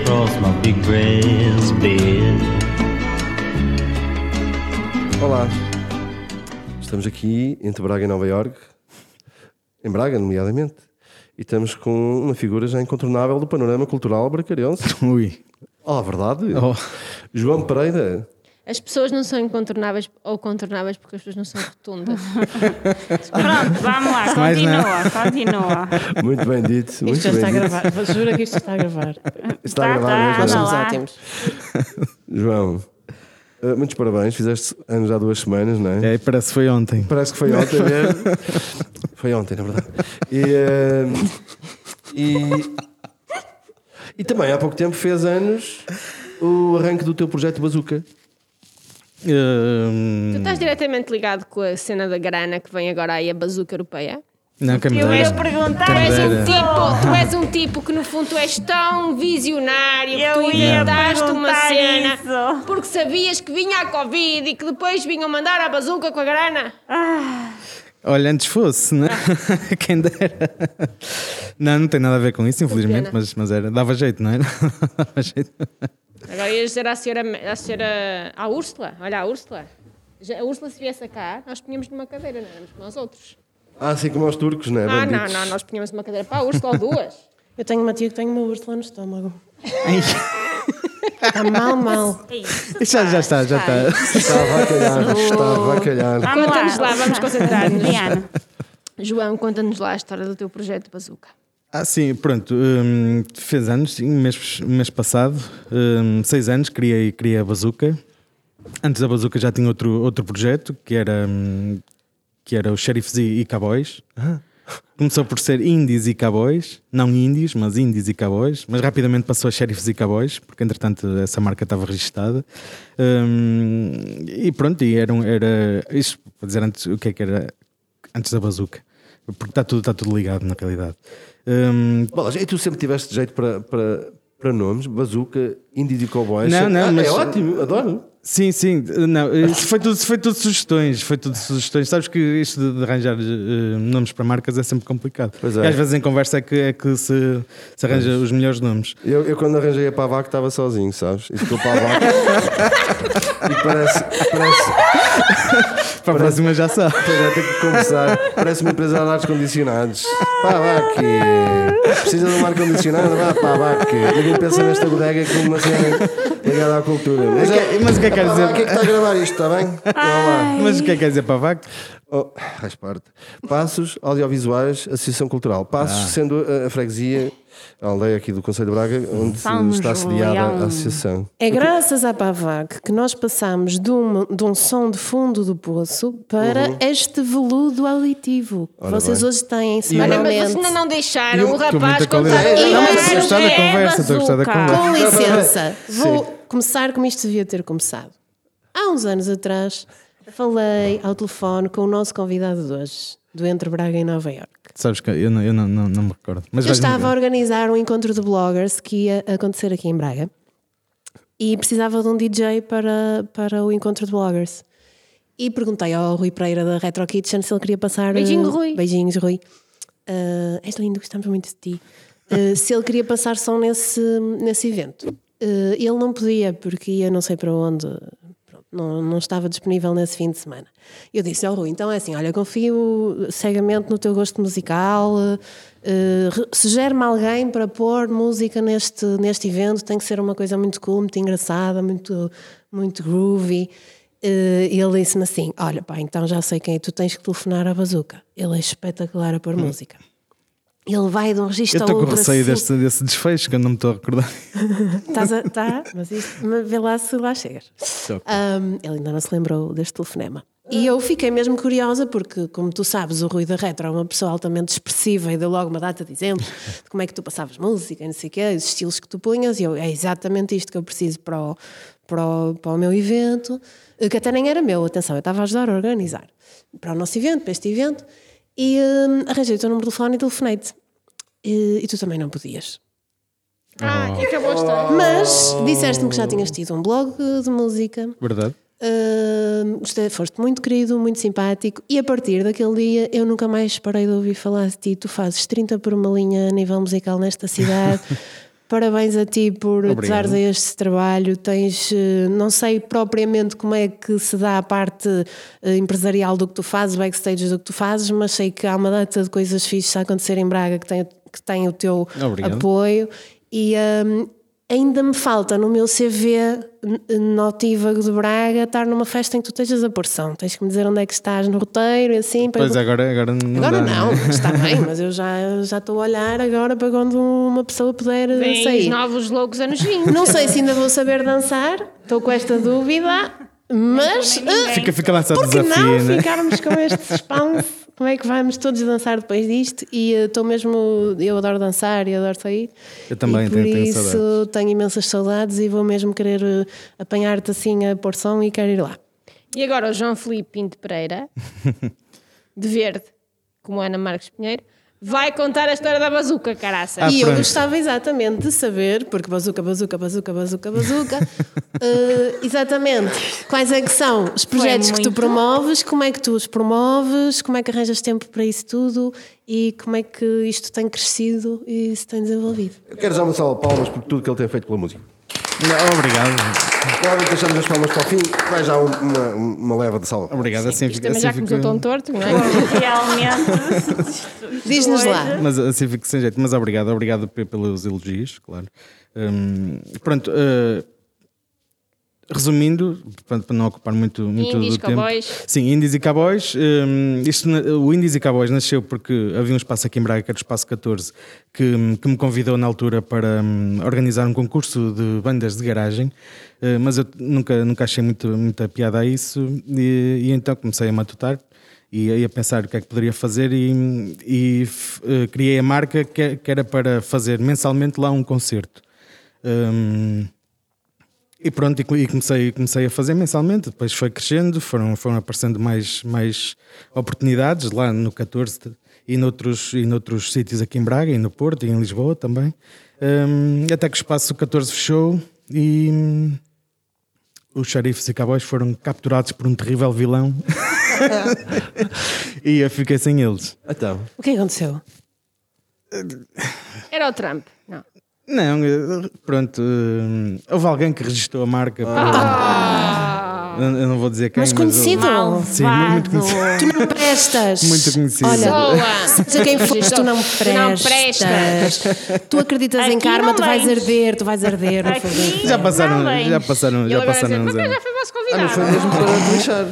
across my big breast bed. Olá, estamos aqui entre Braga e Nova York, em Braga, nomeadamente, e estamos com uma figura já incontornável do panorama cultural bracarense. Ui. Oh, a verdade? Oh. João Pereira. As pessoas não são incontornáveis ou contornáveis porque as pessoas não são rotundas. Pronto, vamos lá, Mais continua, continua. Muito bem dito. Muito Isto já bem está a dito. gravar. Juro que isto está a gravar. Está Tá, a gravar tá, Nós não é? lá. ótimos. João, eh, muitos parabéns. Fizeste anos há duas semanas, não é? É, parece que foi ontem. Parece que foi ontem mesmo. foi ontem, na verdade. E, eh, e, e também há pouco tempo fez anos o arranque do teu projeto Bazooka. Hum, tu estás diretamente ligado com a cena da grana que vem agora aí, a bazuca europeia? não, quem me Eu ia perguntar Tu és, um tipo, tu és um tipo que no fundo tu és tão visionário que Eu tu ia inventaste uma perguntar cena isso. porque sabias que vinha a Covid e que depois vinham mandar a bazuca com a grana. Olha, antes fosse, né? quem dera. Não, não tem nada a ver com isso, infelizmente, mas, mas era. Dava jeito, não era? Dava jeito. Agora ias dizer à senhora, à senhora à Úrsula, olha a Úrsula. Já- A Úrsula se viesse cá, nós punhamos numa cadeira, não éramos como os outros. Ah, assim como aos turcos, não é? Ah, não, Bandidos. não, nós punhamos uma cadeira para a Úrsula ou duas. Eu tenho uma tia que tem uma úrsula no estômago. Está mal, mal. É isso. Já, já está, já está. Estava a calhar, estava a calhar. Vamos lá, vamos concentrar-nos. João, conta-nos lá a história do teu projeto Bazuca. Ah, sim, pronto. hum, fez anos, sim, mês, mês passado, hum, seis anos, criei, criei a Bazooka. Antes da Bazooka já tinha outro, outro projeto, que era, hum, que era o Sheriffs e, e Cowboys. Começou por ser Indies e Cowboys, não Indies, mas Indies e Cowboys, mas rapidamente passou a Sheriffs e Cowboys, porque entretanto essa marca estava registada. Hum, e pronto, e era, um- era isto para dizer antes o que é que era antes da Bazooka, porque está tudo, está tudo ligado na realidade. Hum, Bolas, e tu sempre tiveste jeito para, para, para nomes? Bazooka, Indies e Cowboys? Não, não, Ah, mas- É ótimo, adoro. Sim, sim, não, isso foi tudo, foi tudo sugestões, foi tudo sugestões. Sabes que isto de, de arranjar eh, nomes para marcas é sempre complicado. Pois é. E às vezes em conversa é que, é que se, se arranja os melhores nomes. Eu, eu quando arranjei a Pavac estava sozinho, sabes? E ficou Pavac. e parece, parece, Para a próxima já sabe. Pois é, tenho que começar. Parece uma empresa de ar condicionados. Pá, vá aqui. Precisa de um ar condicionado? Vá, aqui. Ninguém pensa nesta bodega como uma cena ligada à cultura. Mas, é, Mas o que é que quer dizer? Quem é que está a gravar isto, está bem? Mas o que é que quer dizer para a vaca? Oh, faz parte. Passos Audiovisuais, Associação Cultural. Passos sendo a, a freguesia, a aldeia aqui do Conselho de Braga, onde São está sediada a associação. É graças à PAVAC que nós passamos de um, de um som de fundo do poço para este veludo auditivo que Ora vocês bem. hoje têm Olha, mas semanalmente. vocês ainda não deixaram Eu- o rapaz contar qualidade. a Não, mas história. gostar da é conversa, estou a gostar da conversa. Com licença, vou começar como isto devia ter começado. Há uns anos atrás, falei ao telefone com o nosso convidado de hoje, do Entre Braga e Nova Iorque. Sabes que eu não, eu não, não, não me recordo. Mas Eu estava a organizar um encontro de bloggers que ia acontecer aqui em Braga e precisava de um DJ para, para o encontro de bloggers. E perguntei ao Rui Pereira da Retro Kitchen se ele queria passar. Beijinho, eh, Rui. Beijinhos, Rui. Eh, és lindo, gostamos muito de ti. Eh, se ele queria passar som nesse, nesse evento. Eh, ele não podia, porque ia não sei para onde. Não, não estava disponível nesse fim de semana. Eu disse ao Rui: então é assim, olha, confio cegamente no teu gosto musical. re- Sugere-me alguém para pôr música neste, neste evento. Tem que ser uma coisa muito cool, muito engraçada, muito, muito groovy. E ele disse-me assim: Olha, pá, então já sei quem é, tu tens que telefonar à bazuca. Ele é espetacular a pôr música. Ele vai de um Eu registro estou ao com outro. receio assim. deste, desse desfecho que eu não me estou a recordar. Estás a, tá, mas isto, mas vê lá se lá chegas. Um, ele ainda não se lembrou deste telefonema. E eu fiquei mesmo curiosa porque, como tu sabes, o Rui da Retro é uma pessoa altamente expressiva e deu logo uma data de exemplos de como é que tu passavas música e não sei o quê, os estilos que tu punhas. E eu, é exatamente isto que eu preciso para o, para o, para o meu evento, que até nem era meu, atenção, eu estava a ajudar a organizar para o nosso evento, para este evento. E hum, arranjei o teu número de telefone e telefonei-te. E, e tu também não podias. Ah, e acabou a história. Mas disseste-me que já tinhas tido um blog de música. Verdade? Uh, gostei, foste muito querido, muito simpático, e a partir daquele dia eu nunca mais parei de ouvir falar de ti. Tu fazes 30 por uma linha a nível musical nesta cidade, Parabéns a ti por Obrigado. a este trabalho. Tens, eh, não sei propriamente como é que se dá a parte eh, empresarial do que tu fazes, backstage do que tu fazes, mas sei que há uma data de coisas fixas a acontecer em Braga que tem, que tem o teu Obrigado. apoio. E hum, ainda me falta no meu CV notívago de Braga estar numa festa em que tu estejas a porção. Tens que me dizer onde é que estás no roteiro e assim. para Pois agora, agora não Agora dá, não, né? está bem, mas eu já já estou a olhar agora para quando uma pessoa puder eh, os sair. novos loucos anos 20. Não sei se ainda vou saber dançar, estou com esta dúvida, mas ah, Fica, fica lá só o por que desafio, não né? ficarmos com este suspense? Como é que vamos todos dançar depois disto? E estou mesmo, eu adoro dançar e adoro sair. Eu também e por tenho- tenho isso saudades. tenho imensas saudades e vou mesmo querer eh, apanhar-te assim a porção e quero ir lá. E agora o João Felipe Pinto Pereira, de verde, como Ana Marcos Pinheiro, vai contar a história da bazuca, caraça. Ah, e eu pronto. gostava exatamente de saber, porque bazuca, bazuca, bazuca, bazuca, bazuca, eh, exatamente quais é que são os projetos que tu promoves, como é que tu os promoves, como é que arranjas tempo para isso tudo e como é que isto tem crescido e se tem desenvolvido. Eu quero já uma salva de palmas por tudo que ele tem feito pela música. Não, obrigado. Claramente deixamos as palmas para o fim, vai já um- uma, uma leva de salva. Obrigado. Assim, Isto fica- também assim já começou tão torto, não é? Realmente. Diz-nos lá. Mas assim fico sem jeito. Mas obrigado, obrigado pe- pelos elogios, claro. Hum, pronto, eh, resumindo, para não ocupar muito, muito Indies, do tempo. cowboys. Sim, Indies e Cowboys. hum, isto, o Indies e Cowboys nasceu porque havia um espaço aqui em Braga, que era o Espaço 14, que, que me convidou na altura para hum, organizar um concurso de bandas de garagem, eh, mas eu nunca, nunca achei muito, muita piada a isso e, e então comecei a matutar e a pensar o que é que poderia fazer e, e eh, criei a marca que, que era para fazer mensalmente lá um concerto. Hum, e pronto, e co- comecei, comecei a fazer mensalmente, depois foi crescendo, foram, foram aparecendo mais, mais oportunidades lá no 14 e noutros, e noutros sítios aqui em Braga, e no Porto, e em Lisboa também. Hum, até que o espaço 14 fechou e hum, os xerifes e cowboys foram capturados por um terrível vilão e eu fiquei sem eles. Então, O que aconteceu? Era o Trump. Não. Eh, pronto, hum, houve alguém que registrou a marca. Ah. Eu, eu não vou dizer quem, Mas houve- conhecido? Sim, muito conhecido. Tu não prestas. Muito conhecido. Olha, Boa. seja quem fores, tu não Tu não prestas. Tu acreditas em Aqui karma, não tu vais arder, tu vais arder. Aqui-. Já passaram, Não, já passaram, já passaram dizer, mas já foi vosso ah, convidado. não foi mesmo para.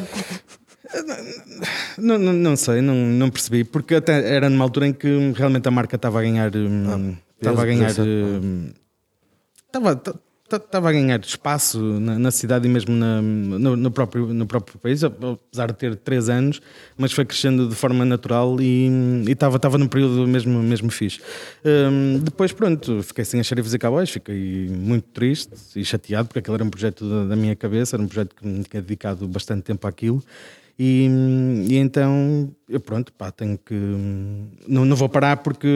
Não, não, não sei, não, não percebi, porque até era numa altura em que realmente a marca estava a ganhar. hum, Estava a ganhar. hum, Estava, ta- ta- estava a ganhar espaço na, na cidade e mesmo na- no, no próprio, no próprio país, apesar de ter três anos, mas foi crescendo de forma natural e, estava, estava num período mesmo, mesmo fixe. Hum, depois, pronto, fiquei sem as xerifes e cowboys, fiquei muito triste e chateado, porque aquele era um projeto da, da minha cabeça, era um projeto que me tinha dedicado bastante tempo àquilo. E, e então, eu pronto, pá, tenho que. Não, não vou parar porque,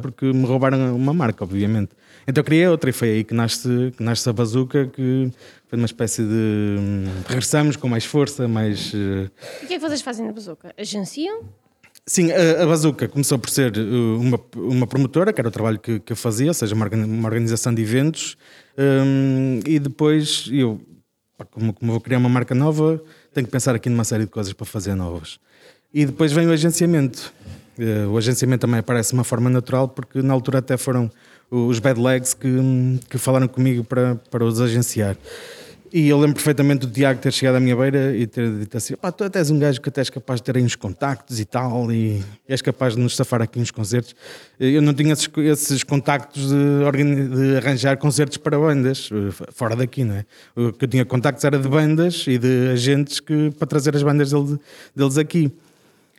porque me roubaram uma marca, obviamente. Então criei outra e foi aí que nasce, que nasce a bazuca, que foi uma espécie de. Regressamos com mais força, mais. eh, E o que é que vocês fazem na bazuca? Agenciam? Sim, a, a Bazuca começou por ser uh, uma, uma promotora, que era o trabalho que, que eu fazia, ou seja, uma, uma organização de eventos, um, e depois eu, como, como vou criar uma marca nova, tenho que pensar aqui numa série de coisas para fazer novas. E depois vem o agenciamento. Uh, o agenciamento também parece uma forma natural, porque na altura até foram os bad legs que, que falaram comigo para, para os agenciar. E eu lembro perfeitamente do Tiago ter chegado à minha beira e ter dito assim: pá, tu até és um gajo que até és capaz de ter aí uns contactos e tal, e és capaz de nos safar aqui uns concertos. Eu não tinha esses, esses contactos de, de arranjar concertos para bandas, eh, fora daqui, não é? O que eu tinha contactos era de bandas e de agentes que, para trazer as bandas dele- deles aqui.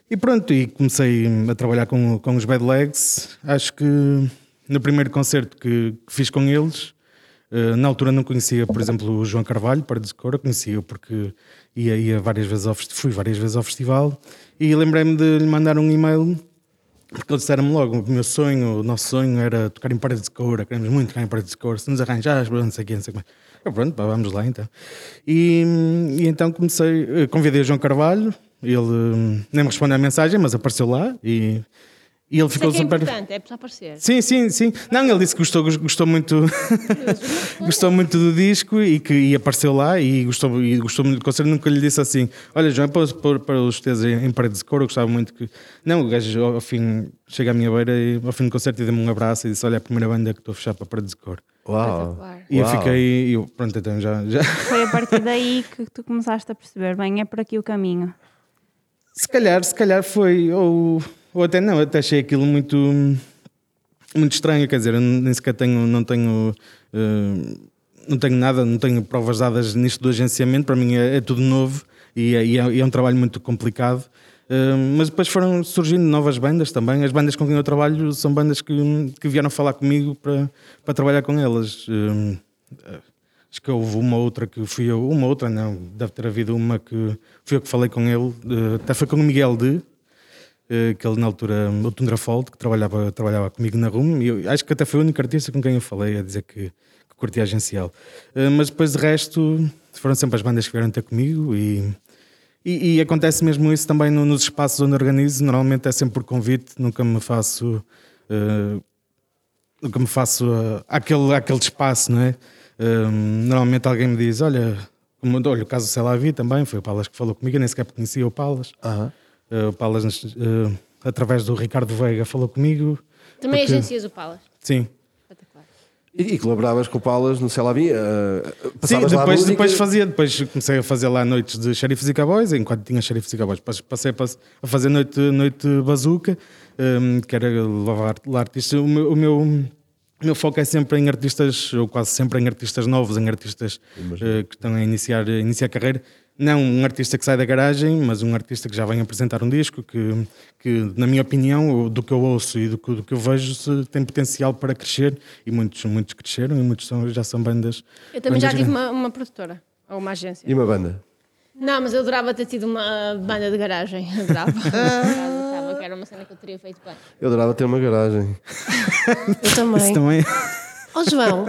E pronto, e comecei a trabalhar com, com os Bad Legs. Acho que no primeiro concerto que, que fiz com eles, eh, na altura não conhecia, por exemplo, o João Carvalho, para de conhecia porque ia, ia várias vezes ao fui várias vezes ao festival e lembrei-me de lhe mandar um e-mail porque eles disseram-me logo: o meu sonho, o nosso sonho era tocar em paredes de cor, queremos muito tocar em paredes de cor, se nos arranjares, não sei o quê, não sei o que mais. Eu, pronto, pá, vamos lá então. E, e então comecei, eh, convidei o João Carvalho, ele hum, nem me respondeu à mensagem, mas apareceu lá e, E ele Isso é ficou que é super. importante, é para aparecer. Sim, sim, sim. Não, ele disse que gostou, gostou muito, gostou muito do disco e que e apareceu lá e gostou, e gostou muito do concerto. Nunca lhe disse assim: Olha, João, para, para, para os teus em, paredes de cor, eu gostava muito que. Não, o gajo ao, ao fim chega à minha beira e ao fim do concerto e deu-me um abraço e disse: Olha, é a primeira banda que estou a fechar para paredes de cor. Uau. E eu Uau. fiquei, e eu, pronto, então já, já. Foi a partir daí que tu começaste a perceber, bem, é por aqui o caminho. Se calhar, se calhar foi, ou, ou até não, até achei aquilo muito, muito estranho, quer dizer, nem sequer tenho, não tenho, eh, não tenho nada, não tenho provas dadas nisto do agenciamento, para mim é, é tudo novo e é, e é- é um trabalho muito complicado. Eh, mas depois foram surgindo novas bandas também. As bandas com quem eu trabalho são bandas que, que vieram falar comigo para, para trabalhar com elas. Eh, Acho que houve uma outra que fui eu, uma outra não, deve ter havido uma que fui eu que falei com ele, eh, até foi com o Miguel de, que ele na altura, o Tundrafold, que trabalhava, trabalhava comigo na RUM, e eu acho que até foi o único artista com quem eu falei a dizer que, que curtia agencial. Eh, Mas depois de resto, foram sempre as bandas que vieram ter comigo e, e, e acontece mesmo isso também no- nos espaços onde organizo, normalmente é sempre por convite, nunca me faço. eh, nunca me faço uh, aquele, aquele espaço, não é? Um, normalmente alguém me diz: Olha, como, olha o caso do Celavi também, foi o Palas que falou comigo, eu nem sequer conhecia o Palas. Aham. Uh, o Palas, uh, através do Ricardo Veiga, falou comigo. Também Porque- agencias o Palas. Sim. E, e colaboravas com o Paulas no Celavi? Uh, Sim, lá a depois, depois fazia, depois comecei a fazer lá noites de xerifes e cowboys, enquanto tinha xerifes e cowboys, Pas- passei a, fazer noite, noite bazuca, um, que era levar lá artistas. O meu, o meu, o meu foco é sempre em artistas, ou quase sempre em artistas novos, em artistas eh, que estão a iniciar, a iniciar carreira. Não um artista que sai da garagem, mas um artista que já vem apresentar um disco, que, que na minha opinião, do que eu ouço e do que, do que eu vejo, tem potencial para crescer. E muitos, muitos cresceram e muitos são, já são bandas. Eu também já bandas tive grandes. uma, uma produtora, ou uma agência. E uma banda? Não, mas eu adorava ter tido uma banda de garagem. Adorava. Adorava, que era uma cena que eu teria feito bem. Eu adorava ter uma garagem. Eu também. Isso também. Ó João,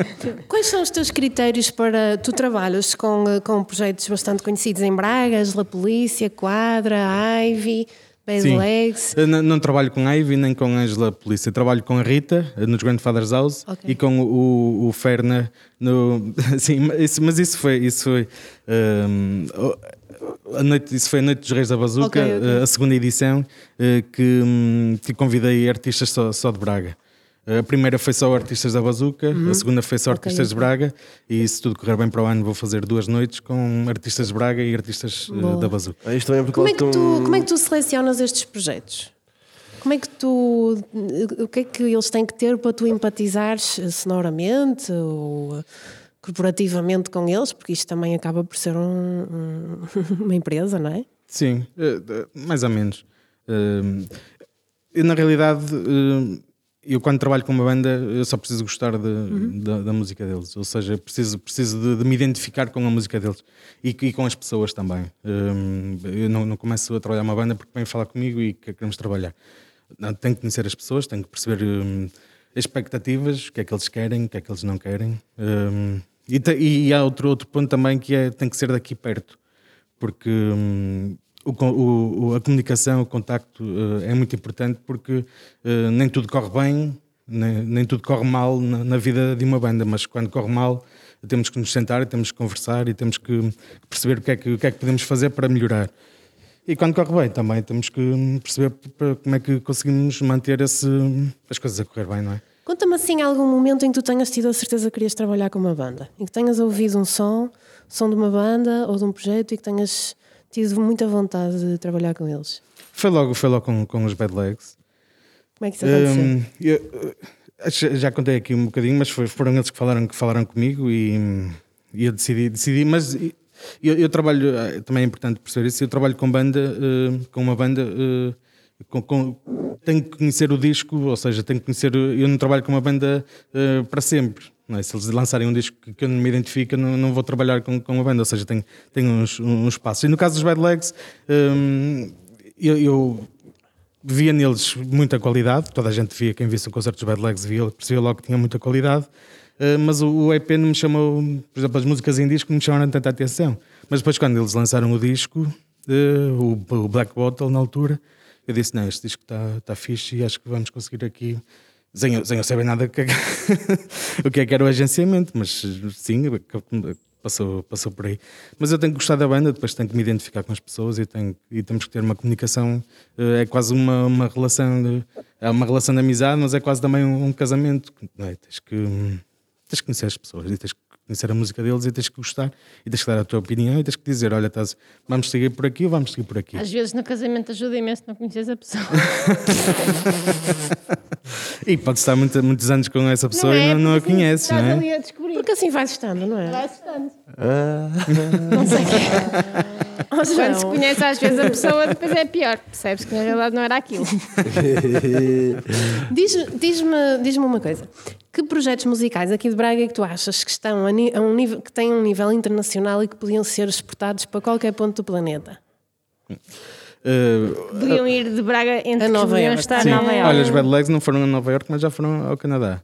quais são os teus critérios para. Tu trabalhas com, eh, com projetos bastante conhecidos em Bragas, La Polícia, Quadra, Ivy, Bad Sim. Legs. Não, não trabalho com a Ivy nem com a Angela Polícia. Trabalho com a Rita eh, nos Grandfather's House Ok. e com o, o Ferna no. Sim, mas isso, mas isso foi. Isso foi hum, a noite, isso foi a Noite dos Reis da Bazuca, Ok, ok. eh, a segunda edição, que, hum, que convidei artistas só, só de Braga. A primeira foi só artistas da Bazuca, a segunda foi só Uhum. Artistas de ok. Braga, e se tudo correr bem para o ano, vou fazer duas noites com artistas de Braga e artistas eh, Boa. da Bazuca. Ah, Isto é Como é, que tu, estão- como é que tu selecionas estes projetos? Como é que tu. O que é que eles têm que ter para tu empatizares sonoramente ou corporativamente com eles? Porque isto também acaba por ser um- um- uma empresa, não é? Sim, eh, mais ou menos. Eh, Eu, na realidade, eh, eu quando trabalho com uma banda, eu só preciso gostar de- da, da música deles. Ou seja, preciso, preciso de, de me identificar com a música deles e, e com as pessoas também. Eh, Eu não, não começo a trabalhar uma banda porque vêm falar comigo e que queremos trabalhar. Não, tenho que conhecer as pessoas, tenho que perceber as expectativas, o que é que eles querem, o que é que eles não querem. Eh, E, te- e há outro, outro ponto também que é tem que ser daqui perto porque hum, o o- a comunicação, o contacto eh, é muito importante porque eh, nem tudo corre bem, nem, nem tudo corre mal na, na vida de uma banda, mas quando corre mal temos que nos sentar, temos que conversar e temos que perceber o que é que, o que, é que podemos fazer para melhorar. E quando corre bem também temos que perceber como é que conseguimos manter esse, as coisas a correr bem, não é? Conta-me assim algum momento em que tu tenhas tido a certeza que querias trabalhar com uma banda, em que tenhas ouvido um som, som de uma banda ou de um projeto e que tenhas tido muita vontade de trabalhar com eles. Foi logo, foi logo com, com os Bad Legs. Como é que isso aconteceu? Hum, eu, eh, já contei aqui um bocadinho, mas foi- foram eles que falaram, que falaram comigo e, e eu decidi, decidi mas eu, eu trabalho, eh, também é importante perceber isso, eu trabalho com banda, eh, com uma banda, com, com- tenho que conhecer o disco, ou seja, tenho que conhecer, eu não trabalho com uma banda para sempre. É? Se eles lançarem um disco que eu não me identifico, não, não vou trabalhar com, com uma banda, ou seja, tenho, tenho uns. E no caso dos Bad Legs, hum, eu- eu via neles muita qualidade, toda a gente via, quem visse um concerto dos Bad Legs via, percebia logo que tinha muita qualidade, eh, mas o, o EP não me chamou, por exemplo, as músicas em disco não me chamaram tanta atenção. Mas depois, quando eles lançaram o disco, eh, o, o Black Bottle, na altura, eu disse: Não, este disco está tá fixe e acho que vamos conseguir aqui. Sem, sem eu saber nada que, o que é que era o agenciamento, mas sim, passou, passou por aí. Mas eu tenho que gostar da banda, depois tenho que me identificar com as pessoas e, tenho, e temos que ter uma comunicação. eh, É quase uma, uma relação de, é uma relação de amizade, mas é quase também um, um casamento. É? tens, que, tens que conhecer as pessoas e tens que conhecer a música deles e tens que gostar e tens que dar a tua opinião e tens que dizer: Olha, estás, vamos seguir por aqui ou vamos seguir por aqui. Às vezes no casamento ajuda imenso não conheces a pessoa. E podes estar muito- muitos anos com essa pessoa é? e não, não a assim, conheces, não Estás é? ali a descobrir. Porque assim vais estando, não é? Vai assustando. Não sei o quê. Oh, Quando se conhece às vezes a pessoa, depois é pior. Percebes que na realidade não era aquilo. diz- diz-me diz uma coisa. Que projetos musicais aqui de Braga é que tu achas que estão a, a um nível, que têm um nível internacional e que podiam ser exportados para qualquer ponto do planeta? Eh, Podiam ir de Braga entre A Nova que Iorque. estar Sim, em Nova Iorque. olha, os Bad Legs não foram a Nova York, mas já foram ao Canadá.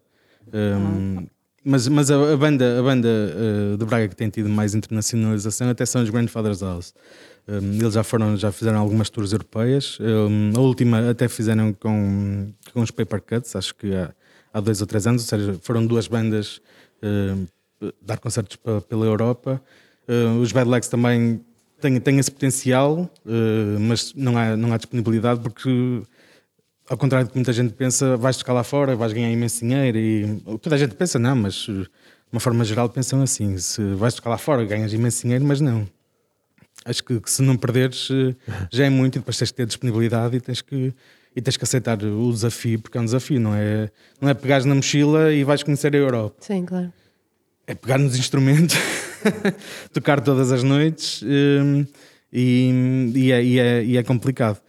Um, mas mas a, a banda, a banda uh, de Braga que tem tido mais internacionalização até são os Grandfather's House. Um, eles já foram, já fizeram algumas tours europeias. Um, a última até fizeram com, com os Paper Cuts, acho que há, há dois ou três anos, ou seja, foram duas bandas um, dar concertos pe- pela Europa. Uh, os Bad Legs também têm, têm esse potencial, uh, mas não há, não há disponibilidade porque ao contrário do que muita gente pensa, vais tocar lá fora, vais ganhar imenso dinheiro e toda a gente pensa, não, mas de uma forma geral pensam assim: se vais tocar lá fora, ganhas imenso dinheiro, mas não. Acho que, que se não perderes já é muito e depois tens que ter disponibilidade e tens que, e tens que aceitar o desafio, porque é um desafio, não é, não é pegares na mochila e vais conhecer a Europa. Sim, claro. É pegar nos instrumentos, tocar todas as noites hum, e, e é, e é- e é complicado.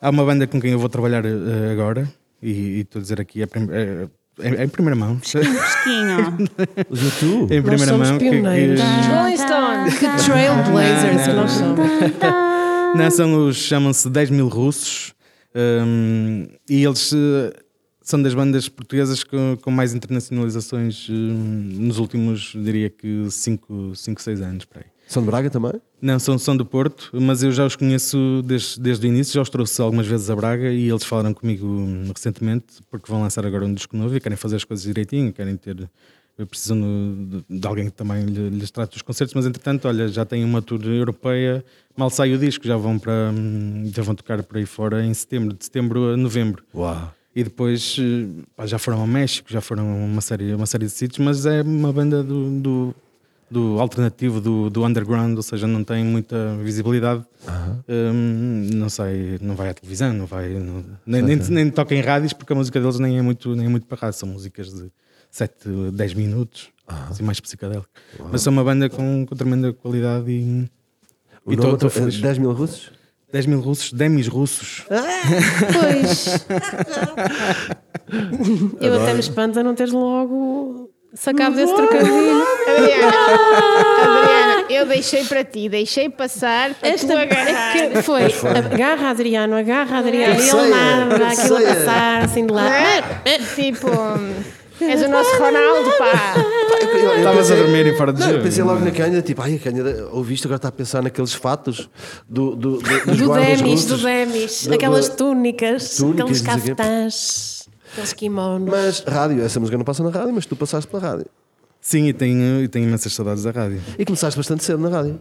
Há uma banda com quem eu vou trabalhar eh, agora e estou a dizer aqui, é, prim- é- é- é em primeira mão. Fresquinho. Os YouTube. em primeira somos mão. que- pioneiros. que- Rolling Stones. Que trailblazers que nós somos. Não, são os, chamam-se 10 mil russos hum, e eles eh, são das bandas portuguesas com, com mais internacionalizações hum, nos últimos, diria que 5, 6 anos. Por aí. São de Braga também? Não, são, são do Porto, mas eu já os conheço desde, desde o início, já os trouxe algumas vezes a Braga e eles falaram comigo recentemente porque vão lançar agora um disco novo e querem fazer as coisas direitinho, querem ter. Precisam de, de alguém que também lhe- lhes trate os concertos, mas entretanto, olha, já têm uma tour europeia, mal sai o disco, já vão para hum, já vão tocar por aí fora em setembro, de setembro a novembro. Uau. E depois eh, pá, já foram ao México, já foram uma série, uma série de sítios, mas é uma banda do, do, do alternativo, do, do underground, ou seja, não tem muita visibilidade. Hum, não sei, não vai à televisão, não vai, não- nem, nem, nem toca em rádios porque a música deles nem é muito, nem é muito para rádio, são músicas de 7, 10 minutos, assim mais psicadélico. Mas são uma banda com, com tremenda qualidade e, O e é feliz. 10 mil russos? 10 mil russos, demis russos. Pois. Eu até me espanto a não teres logo sacado desse trocadilho. Adriana, Adriana, eu deixei para ti, deixei passar para tu agarrar. é que foi, agarra Adriano, agarra Adriano, e ele nada, aquilo a passar assim de lá. É, tipo, és o nosso Ronaldo, pá. Estavas a dormir e fora de jogo. eu pensei logo na Cândida, tipo, ai, a Cândida, ouviste, agora está a pensar naqueles fatos do, do, do, dos Do Demis, do. Demis, Do- aquelas túnicas, túnicas, aqueles caftãs, aqueles kimonos. Mas rádio, essa música não passa na rádio, mas tu passaste pela rádio. Sim, e tenho, e tenho imensas saudades da rádio. E começaste bastante cedo na rádio.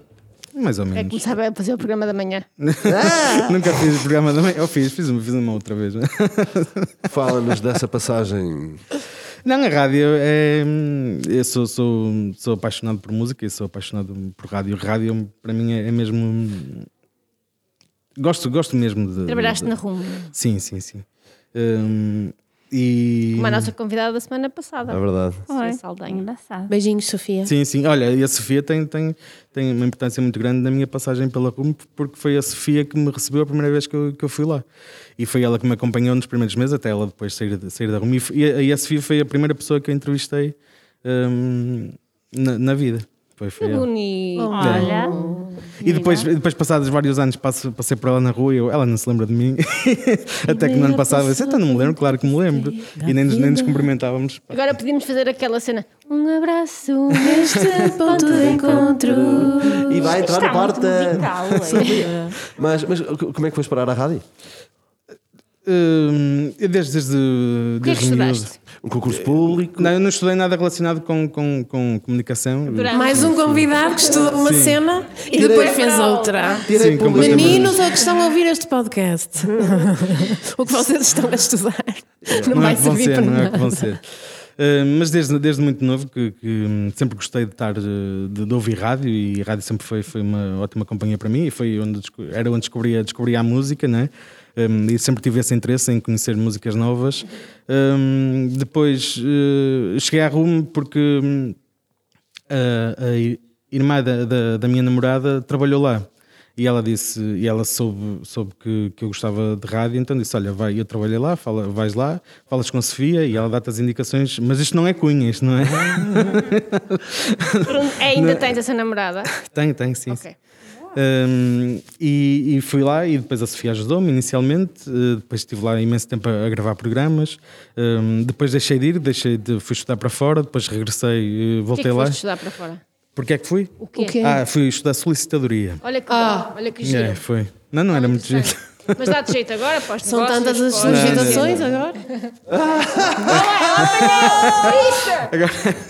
Mais ou É menos. começar a fazer o programa da manhã. Nunca fiz o programa da manhã. Eu fiz, fiz uma, fiz uma outra vez. Fala-nos dessa passagem. Não, a rádio é. Eu sou, sou, sou apaixonado por música e sou apaixonado por rádio. Rádio para mim é, é mesmo. Gosto, gosto mesmo de. Trabalhaste de- na RUM, Sim, sim, sim. Hum, e. como a nossa convidada da semana passada. É verdade. Foi. Saldanha. Engraçado. Beijinhos, Sofia. Sim, sim. Olha, e a Sofia tem, tem, tem uma importância muito grande na minha passagem pela RUM, porque foi a Sofia que me recebeu a primeira vez que eu, que eu fui lá. E foi ela que me acompanhou nos primeiros meses, até ela depois sair, sair da RUM. E, e a, e a Sofia foi a primeira pessoa que eu entrevistei hum, na, na vida. Foi, foi Que ela. bonito. Olha. E depois, depois, passados vários anos, passo, passei por ela na rua e eu, ela não se lembra de mim. Até que no ano passado eu disse: Então não me lembro, claro que me lembro. E nem, nos- nem nos cumprimentávamos. Agora podíamos fazer aquela cena. Um abraço neste ponto de encontro. E vai entrar Está na musical, é. Mas, mas como é que foste parar à rádio? Hum, eu desde, desde, O que é que desde miúdo. estudaste? Um concurso público. Não, eu não estudei nada relacionado com, com, com comunicação. Durante- Mais um convidado que estudou uma Sim. cena e depois fez outra. Tirei Sim. Meninos ou que estão a ouvir este podcast, o que vocês estão a estudar não, não vai é que vão servir ser, para não é nada. que vão ser. Uh, mas desde, desde muito novo que, que, hum, sempre gostei de estar uh, de, de ouvir rádio e a rádio sempre foi, foi uma ótima companhia para mim e foi onde era onde descobria, descobria a música, né? Um, e sempre tive esse interesse em conhecer músicas novas. Um, depois uh, cheguei à Rumo porque hum, a, a irmã da, da, da minha namorada trabalhou lá. E ela disse, e ela soube, soube que, que eu gostava de rádio, então disse: Olha, vai, eu trabalhei lá, fala, vais lá, falas com a Sofia e ela dá-te as indicações, mas isto não é cunha, isto não é? Pronto, ainda tens essa namorada? tem, tem, sim. Ok. sim. Um, e, e fui lá e depois a Sofia ajudou-me inicialmente, uh, depois estive lá imenso tempo a, a gravar programas, um, depois deixei de ir, deixei de, fui estudar para fora, depois regressei, uh, O que é voltei que lá. foste estudar para fora? Porquê é que fui? O quê? O quê? Ah, fui estudar solicitadoria. Olha que Ah. bom, olha que giro. É, foi. Não, não era muito giro. Mas dá-te jeito agora, São tantas as solicitações agora.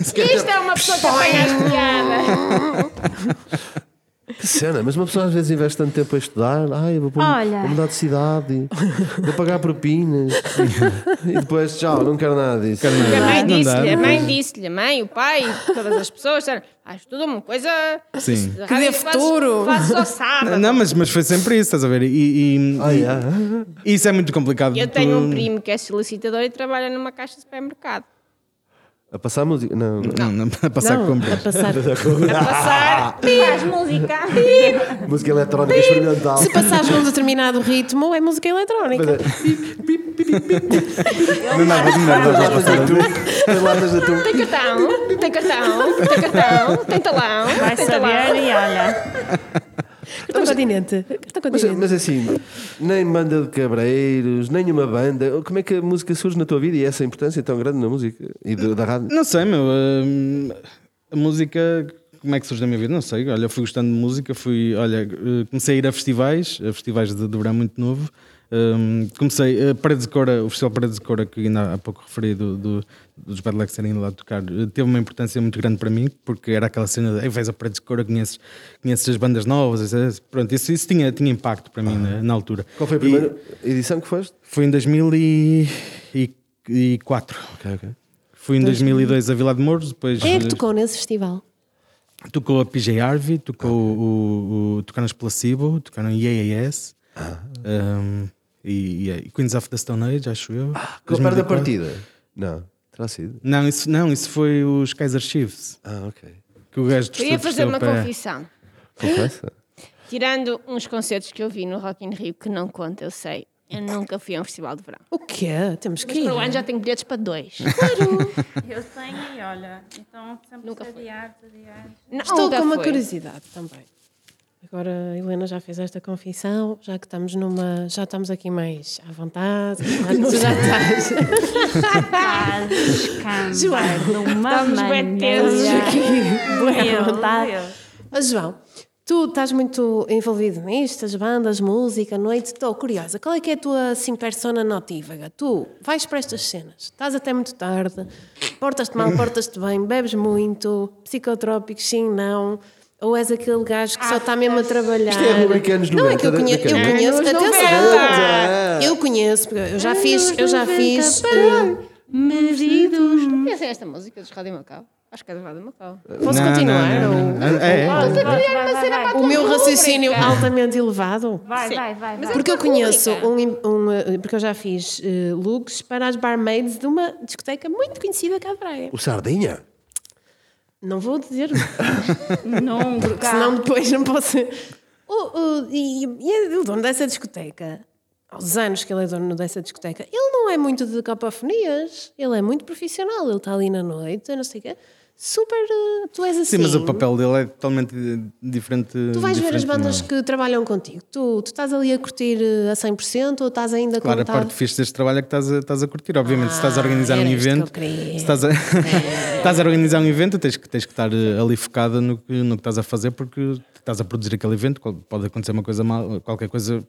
Isto, isto é uma pessoa que apanha as piadas. Que cena, mas uma pessoa às vezes investe tanto tempo a estudar, ai, eu vou, pôr- Olha. vou mudar de cidade, vou pagar propinas e depois, tchau, não quero nada disso. E a mãe disse-lhe, a mãe disse-lhe, a mãe, o pai, todas as pessoas disseram, ah, estuda uma coisa. Sim. Que dê futuro. Fazes só sábado. Não, mas, mas foi sempre isso, estás a ver? E, e- e- yeah. e isso é muito complicado. Eu Tu- tenho um primo que é solicitador e trabalha numa caixa de supermercado. A passar música? Não, não. Não, não, a passar Não, a compras. passar. A passar. Faz música. Música eletrónica experimental. Se passares num determinado ritmo, é música eletrónica. Não nada, não. Tem latas de atum. Tem latas de atum. Tem cartão, tem cartão, tem cartão, tem talão. Vai saber talão. e olha. Cartão continente. Cartão Mas, continente. mas assim, nem banda de cabreiros, nenhuma banda. Como é que a música surge na tua vida e essa importância tão grande na música e do- da rádio? Não sei, meu. hum, a música, como é que surge na minha vida? Não sei. Olha, fui gostando de música, fui, olha, eh, comecei a ir a festivais, a festivais de, de verão muito novo. Hum, comecei, a Paredes de Cora, o Festival Paredes de Cora, que ainda há pouco referi do, do, dos Bad Legs serem lá tocar, eh, teve uma importância muito grande para mim, porque era aquela cena de, "Ei, vais a Paredes de Cora, conheces, conheces as bandas novas, etc." pronto, isso, isso tinha, tinha impacto para mim na, na altura. Qual foi a E primeira edição que foste? Foi em 2004. Ok, ok. Fui em 2002 a Vila de Mouros, depois Quem é que eh, tocou nesse festival? tocou a PJ Harvey, tocou o, o, tocaram os Placebo, tocaram IAAS um, e, e Queens of the Stone Age, acho eu. Com a parte da 2004. partida? Não, terá sido. Não isso, não, isso foi os Kaiser Chiefs. Ah, ok. Que o gajo Eu ia fazer uma pé. confissão. Confessa? Tirando uns concertos que eu vi no Rock in Rio, que não conta, eu sei. Eu nunca fui a um festival de verão. O quê? Temos que Mas ir. para o ano já tenho bilhetes para dois. Eu tenho e olha. Então sempre Nunca foi. adiar, se adiar. Não, Estou nunca com uma fui. curiosidade também. Agora a Helena já fez esta confissão, já que estamos numa. Já estamos aqui mais à vontade. Tu já estás. Estás uma Estamos bem tesos maneira. Boa Meu vontade. Mas João, tu estás muito envolvido nisto, as bandas, música, noite. Estou curiosa. Qual é que é a tua assim, persona notívaga? Tu vais para estas cenas, estás até muito tarde, portas-te mal, portas-te bem, bebes muito, psicotrópicos, sim, não. Ou és aquele gajo que só está mesmo a trabalhar. Isto é a rubrica anos Não, é que eu 90 da- conheço. Eu conheço Anos atenção. 90. Eu conheço, porque eu já fiz. Eu já fiz eh, Medidos. Conhecem esta música dos Rádio Macau? Acho que é do Rádio Macau. Posso Não, continuar? não, não, ou- não. É, é. Vai, vai, vai, vai. O meu raciocínio altamente elevado. Vai, Sim. vai, vai. Vai. Porque eu conheço um, um, eh, porque eu já fiz eh, looks para as barmaids de uma discoteca muito conhecida cá de Praia. O Sardinha? Não vou dizer, Nunca. senão depois não posso. O, o- e, e o dono dessa discoteca, aos anos que ele é dono dessa discoteca, ele não é muito de copofonias, ele é muito profissional, ele está ali na noite, não sei o quê. Super. eh, Tu és assim. Sim, mas o papel dele é totalmente diferente. Tu vais ver as diferente, bandas que trabalham contigo. Tu, tu estás ali a curtir eh, a 100% ou estás ainda Claro, a parte fixe deste trabalho é que estás a, estás a curtir. Obviamente, se estás a Ah, organizar um isto que evento, eu se estás a, estás a organizar um evento, tens que, tens que estar eh, ali focada no que, no que estás a fazer, porque estás a produzir aquele evento. Pode acontecer uma coisa mal, qualquer coisa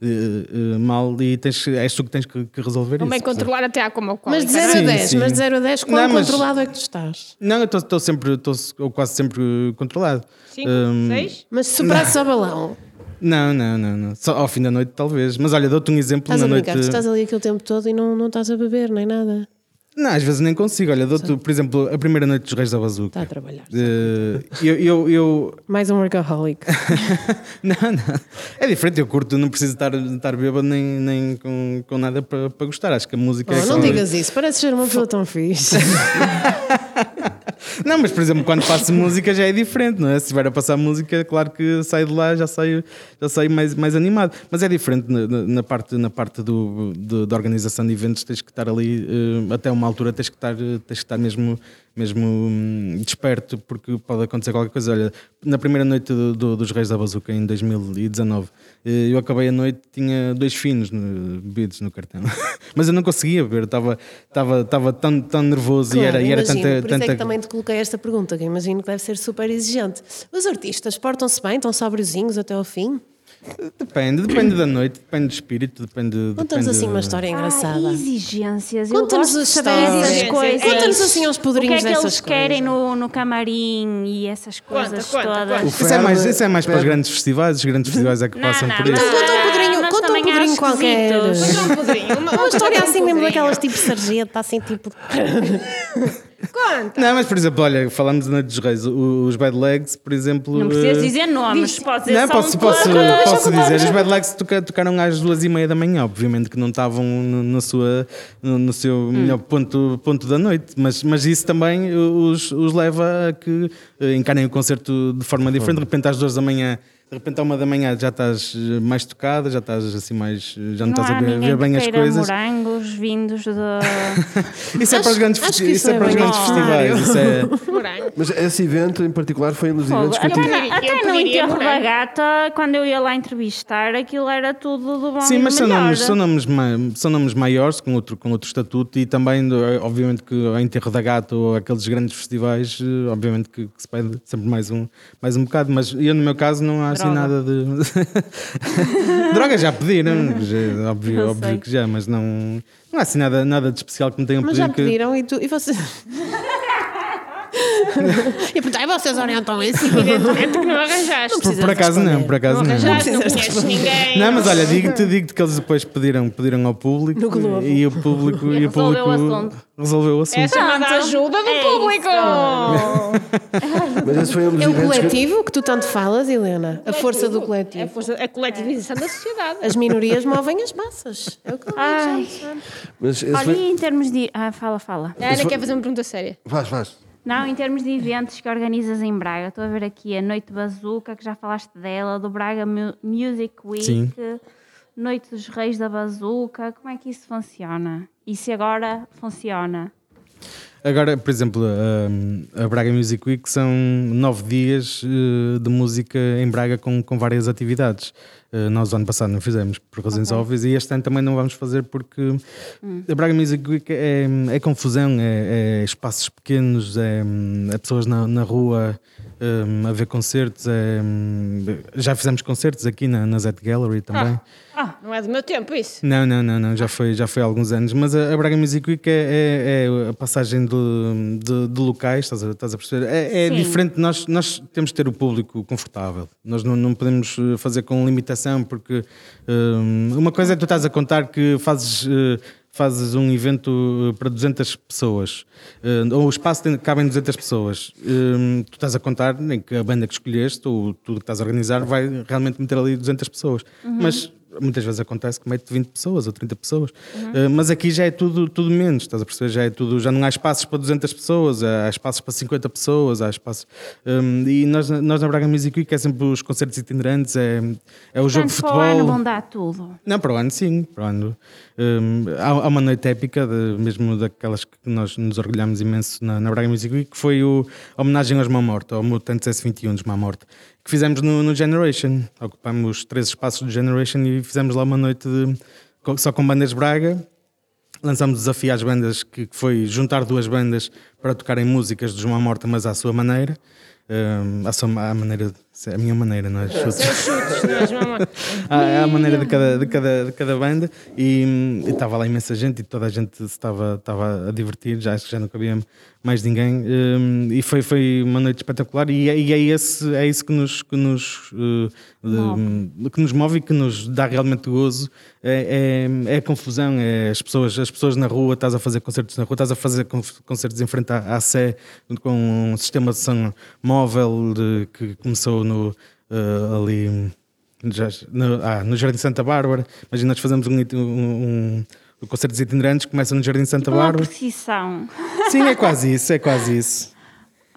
eh, mal e tens, és tu que tens que, que resolver Também isso. percebes? controlar até a como Mas de alcoólica. 0 a Sim, 10, sim. mas de 0 a 10, quão controlado é que tu estás? Não, eu estou sempre, estou quase sempre controlado. Cinco, Hum, seis? Mas se ao balão, Não, não, não, não. Só ao fim da noite, talvez. Mas olha, dou-te um exemplo estás na a brincar, noite. tu estás ali aquele tempo todo e não, não estás a beber nem nada. Não, às vezes nem consigo. Olha, dou-te, por exemplo, a primeira noite dos Reis da Bazuca. Está a trabalhar. Eh, eu, eu, eu- Mais um workaholic. Não, não. É diferente, eu curto, não preciso estar, estar bêbado nem, nem com, com nada para, para gostar. Acho que a música é Oh, não só- digas isso, parece ser uma pessoa tão fixe. Não, mas por exemplo, quando faço música já é diferente, não é? Se estiver a passar música, claro que saio de lá já saio, já saio mais, mais animado. Mas é diferente na, na- parte, na parte do, de- da organização de eventos, tens que estar ali eh, até uma altura, tens que estar, tens que estar mesmo, mesmo hum, desperto, porque pode acontecer qualquer coisa. Olha, na primeira noite do- do- dos Reis da Bazuca, em 2019, eh, eu acabei a noite, tinha dois finos no, bebidos no cartão. mas eu não conseguia beber, estava, estava, estava tão, tão nervoso e era, e era imagino. tanta. Por isso tanta... é que também te coloquei esta pergunta, que imagino que deve ser super exigente. Os artistas portam-se bem, estão sobriozinhos até ao fim? Depende, depende da noite, depende do espírito, depende. Conta-nos assim uma história engraçada. Ah, exigências. Conta-nos as histórias. coisas. Conta-nos assim aos O que podrinhos é que eles dessas querem coisas. no, no camarim e essas coisas conta, todas. conta. Isso é mais, isso é mais para os grandes festivais, os grandes festivais é que Não, passam não, por não. isso. Então conta um podrinho, Nós conta um podrinho qualquer. Conta um podrinho. Uma, Uma história assim mesmo daquelas tipo sarjeta, assim tipo. Conta. Não, mas por exemplo, olha, falamos na Noite dos Reis, os Bad Legs, por exemplo. Não precisas eh, dizer nomes, podes dizer Não, só posso, um posso, pouco. posso dizer. Os Bad Legs toca- tocaram às duas e meia da manhã, obviamente que não estavam no, na sua, no, no seu Hum. melhor ponto, ponto da noite, mas, mas isso também os, os leva a que eh, encarem o concerto de forma diferente. De repente, às duas da manhã, de repente, à uma da manhã, já estás eh, mais tocada, já estás assim mais. já não, Não estás há a ver, bem que as coisas. morangos vindos de... Isso é para os grandes, acho festi- isso é para os grandes festivais. Isso é. Mas esse evento em particular foi um dos eventos que eu tive. Eu até no enterro da gata, quando eu ia lá entrevistar, aquilo era tudo do bom Sim, mas são nomes, são, nomes, são nomes maiores, com outro, com outro estatuto, e também, eh, obviamente, que o Enterro da Gata ou aqueles grandes festivais, eh, obviamente que, que se pede sempre mais um, mais um bocado, mas eu, no meu caso, não há assim nada de. Droga já pediram, já, óbvio, Eu óbvio que já, mas não, não há assim nada, nada de especial que me tenham Mas pedido. já que- pediram e tu. E você. e perguntar, "E vocês orientam isso? Evidentemente que não arranjaste. Por, precisas por acaso não, responder. por acaso Não não. arranjaste, não precisas conheces ninguém. Não, mas olha, digo-te digo que eles depois pediram, pediram ao público No Globo. e o público, e o resolveu público o assunto. resolveu o assunto. É chamada ajuda É público. Mas esse foi um dos É o eventos que. coletivo que tu tanto falas, Helena. A força do É a, coletivo. força, a coletivização da sociedade. As minorias movem as massas. É o que eu Mas esse olha, foi... e em termos de... Ah, fala, fala. A Ana quer fazer uma pergunta séria. Vais, vais. Não, em termos de eventos que organizas em Braga, estou a ver aqui a Noite Bazuca, que já falaste dela, do Braga Mu- Music Week, Sim. Noite dos Reis da Bazuca, como é que isso funciona? E se agora funciona? Agora, por exemplo, a, a Braga Music Week são nove dias eh, de música em Braga com, com várias atividades. Eh, Nós, ano passado, não fizemos por razões óbvias e este ano também não vamos fazer porque a Braga Music Week é, é confusão, é, é espaços pequenos, é, é pessoas na, na rua eh, a ver concertos. é, já fizemos concertos aqui na, na Zet Gallery também. Ah, não é do meu tempo isso. Não, não, não, não, já foi, já foi há alguns anos. Mas a, a Braga Music Week é, é- é a passagem de, de- de locais, estás a, estás a perceber? É, é diferente, nós, nós temos de ter o público confortável. Nós não, não podemos eh, fazer com limitação, porque hum, uma coisa é tu estás a contar que fazes. eh, Fazes um evento eh, para 200 pessoas, eh, ou o espaço tem, cabem 200 pessoas. Hum, tu estás a contar em que a banda que escolheste, ou tudo que estás a organizar, vai realmente meter ali 200 pessoas. Mas muitas vezes acontece que mete 20 pessoas ou 30 pessoas, Uh, mas aqui já é tudo, tudo menos, estás a perceber? Já, é tudo, já não há espaços para 200 pessoas, há espaços para 50 pessoas, há espaços. um, e nós, nós na Braga Music Week é sempre os concertos itinerantes, é, é o jogo de Portanto, para o ano futebol. vão dar tudo. Não, para o ano sim, para o ano. Um, há, há uma noite épica, de- mesmo daquelas que nós nos orgulhamos imenso na, na Braga Music Week, que foi o, a homenagem aos Má Morte, ao Mutantes S21 dos Má Morte, que fizemos no, no Generation. Ocupámos três espaços do Generation e fizemos lá uma noite de- só com bandas Braga. Lançámos desafio às bandas, que que foi juntar duas bandas para tocarem músicas de João Morta, mas à sua maneira. Um, à, sua, à maneira, a minha maneira, não é? Chutes. Chutes, não é, João? à, à maneira de cada, de cada, de cada banda e estava lá imensa gente e toda a gente estava, estava a divertir, já acho que já não cabia mais ninguém hum, e foi, foi uma noite espetacular e, é- e é, esse, é isso que nos, que, nos, uh, hum, que nos move e que nos dá realmente gozo é, é, é a confusão, é as pessoas, as pessoas na rua, estás a fazer concertos na rua, estás a fazer con- concertos em frente à, à Sé com um sistema de som móvel de- que começou no, uh, ali já- no, ah, no Jardim Santa Bárbara. Imagina, nós fazemos um, um, um, concerto dos itinerantes, começa no Jardim Santa Uma Bárbara. precisão. Sim, é quase isso, é quase isso.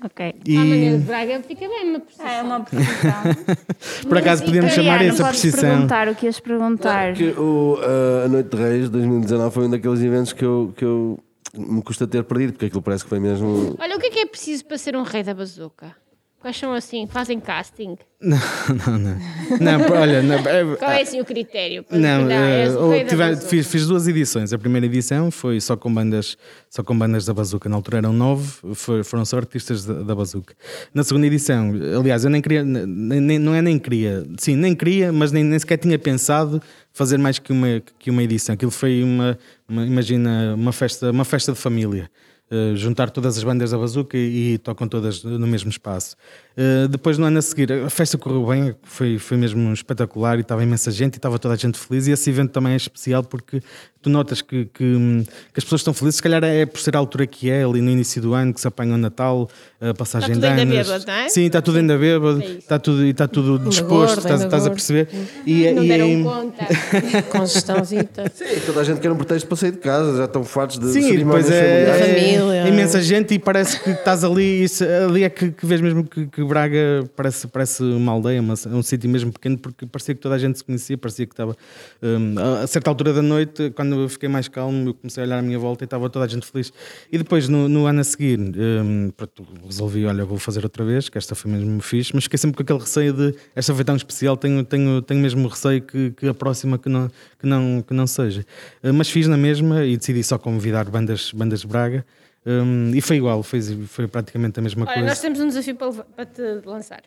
Ok. E À maneira de Braga fica bem, uma precisão. É uma precisão. por acaso podíamos chamar isso a podes precisão. perguntar o que ias perguntar. Que o, uh, a Noite de Reis 2019 foi um daqueles eventos que eu, que eu me custa ter perdido, porque aquilo parece que foi mesmo. Olha, o que é que é preciso para ser um rei da bazuca? Quais são assim? Fazem casting? Não, não, não. Não, olha, não, é- Qual é assim o critério? Não, dizer, és o ou rei da tive- fiz, fiz duas edições. A primeira edição foi só com bandas, só com bandas da Bazuca. Na altura eram nove, foi- foram só artistas da, da Bazuca. Na segunda edição, aliás, eu nem queria, nem- não é nem queria, sim, nem queria, mas nem, nem sequer tinha pensado fazer mais que uma, que uma edição. Aquilo foi uma, uma- imagina, uma festa, uma festa de família. Uh, juntar todas as bandas da Bazuca e, e tocam todas no mesmo espaço. Uh, depois, no ano a seguir, a festa correu bem, foi, foi mesmo espetacular e estava imensa gente e estava toda a gente feliz. E esse evento também é especial porque tu notas que, que, que as pessoas estão felizes. Se calhar é por ser a altura que é, ali no início do ano, que se apanha o Natal, a passagem Está tudo de ainda anos. bêbado, não é? Sim, está tudo ainda bêbado, É está tudo, e está tudo disposto, gordo, estás, estás a perceber. E, Não e- deram conta. Com gestãozita. Sim, toda a gente quer um pretexto para sair de casa, já estão fartos de Sim, e depois é, é Família. imensa gente e parece que estás ali, isso- ali é que, que vês mesmo que, que Braga parece, parece uma aldeia, uma- um sítio mesmo pequeno, porque parecia que toda a gente se conhecia, parecia que estava. hum, a- certa altura da noite, quando eu fiquei mais calmo, eu comecei a olhar à minha volta e estava toda a gente feliz. E depois, no, no ano a seguir, hum, pronto, resolvi, olha, vou fazer outra vez, que esta foi mesmo fixe, mas fiquei sempre com aquele receio de esta foi tão especial, tenho, tenho, tenho mesmo receio que, que a próxima que não, que não, que não seja. Uh, mas fiz na mesma e decidi só convidar bandas, bandas de Braga. Hum, e foi igual, foi, foi praticamente a mesma Olha, coisa. nós temos um desafio para, para te lançar.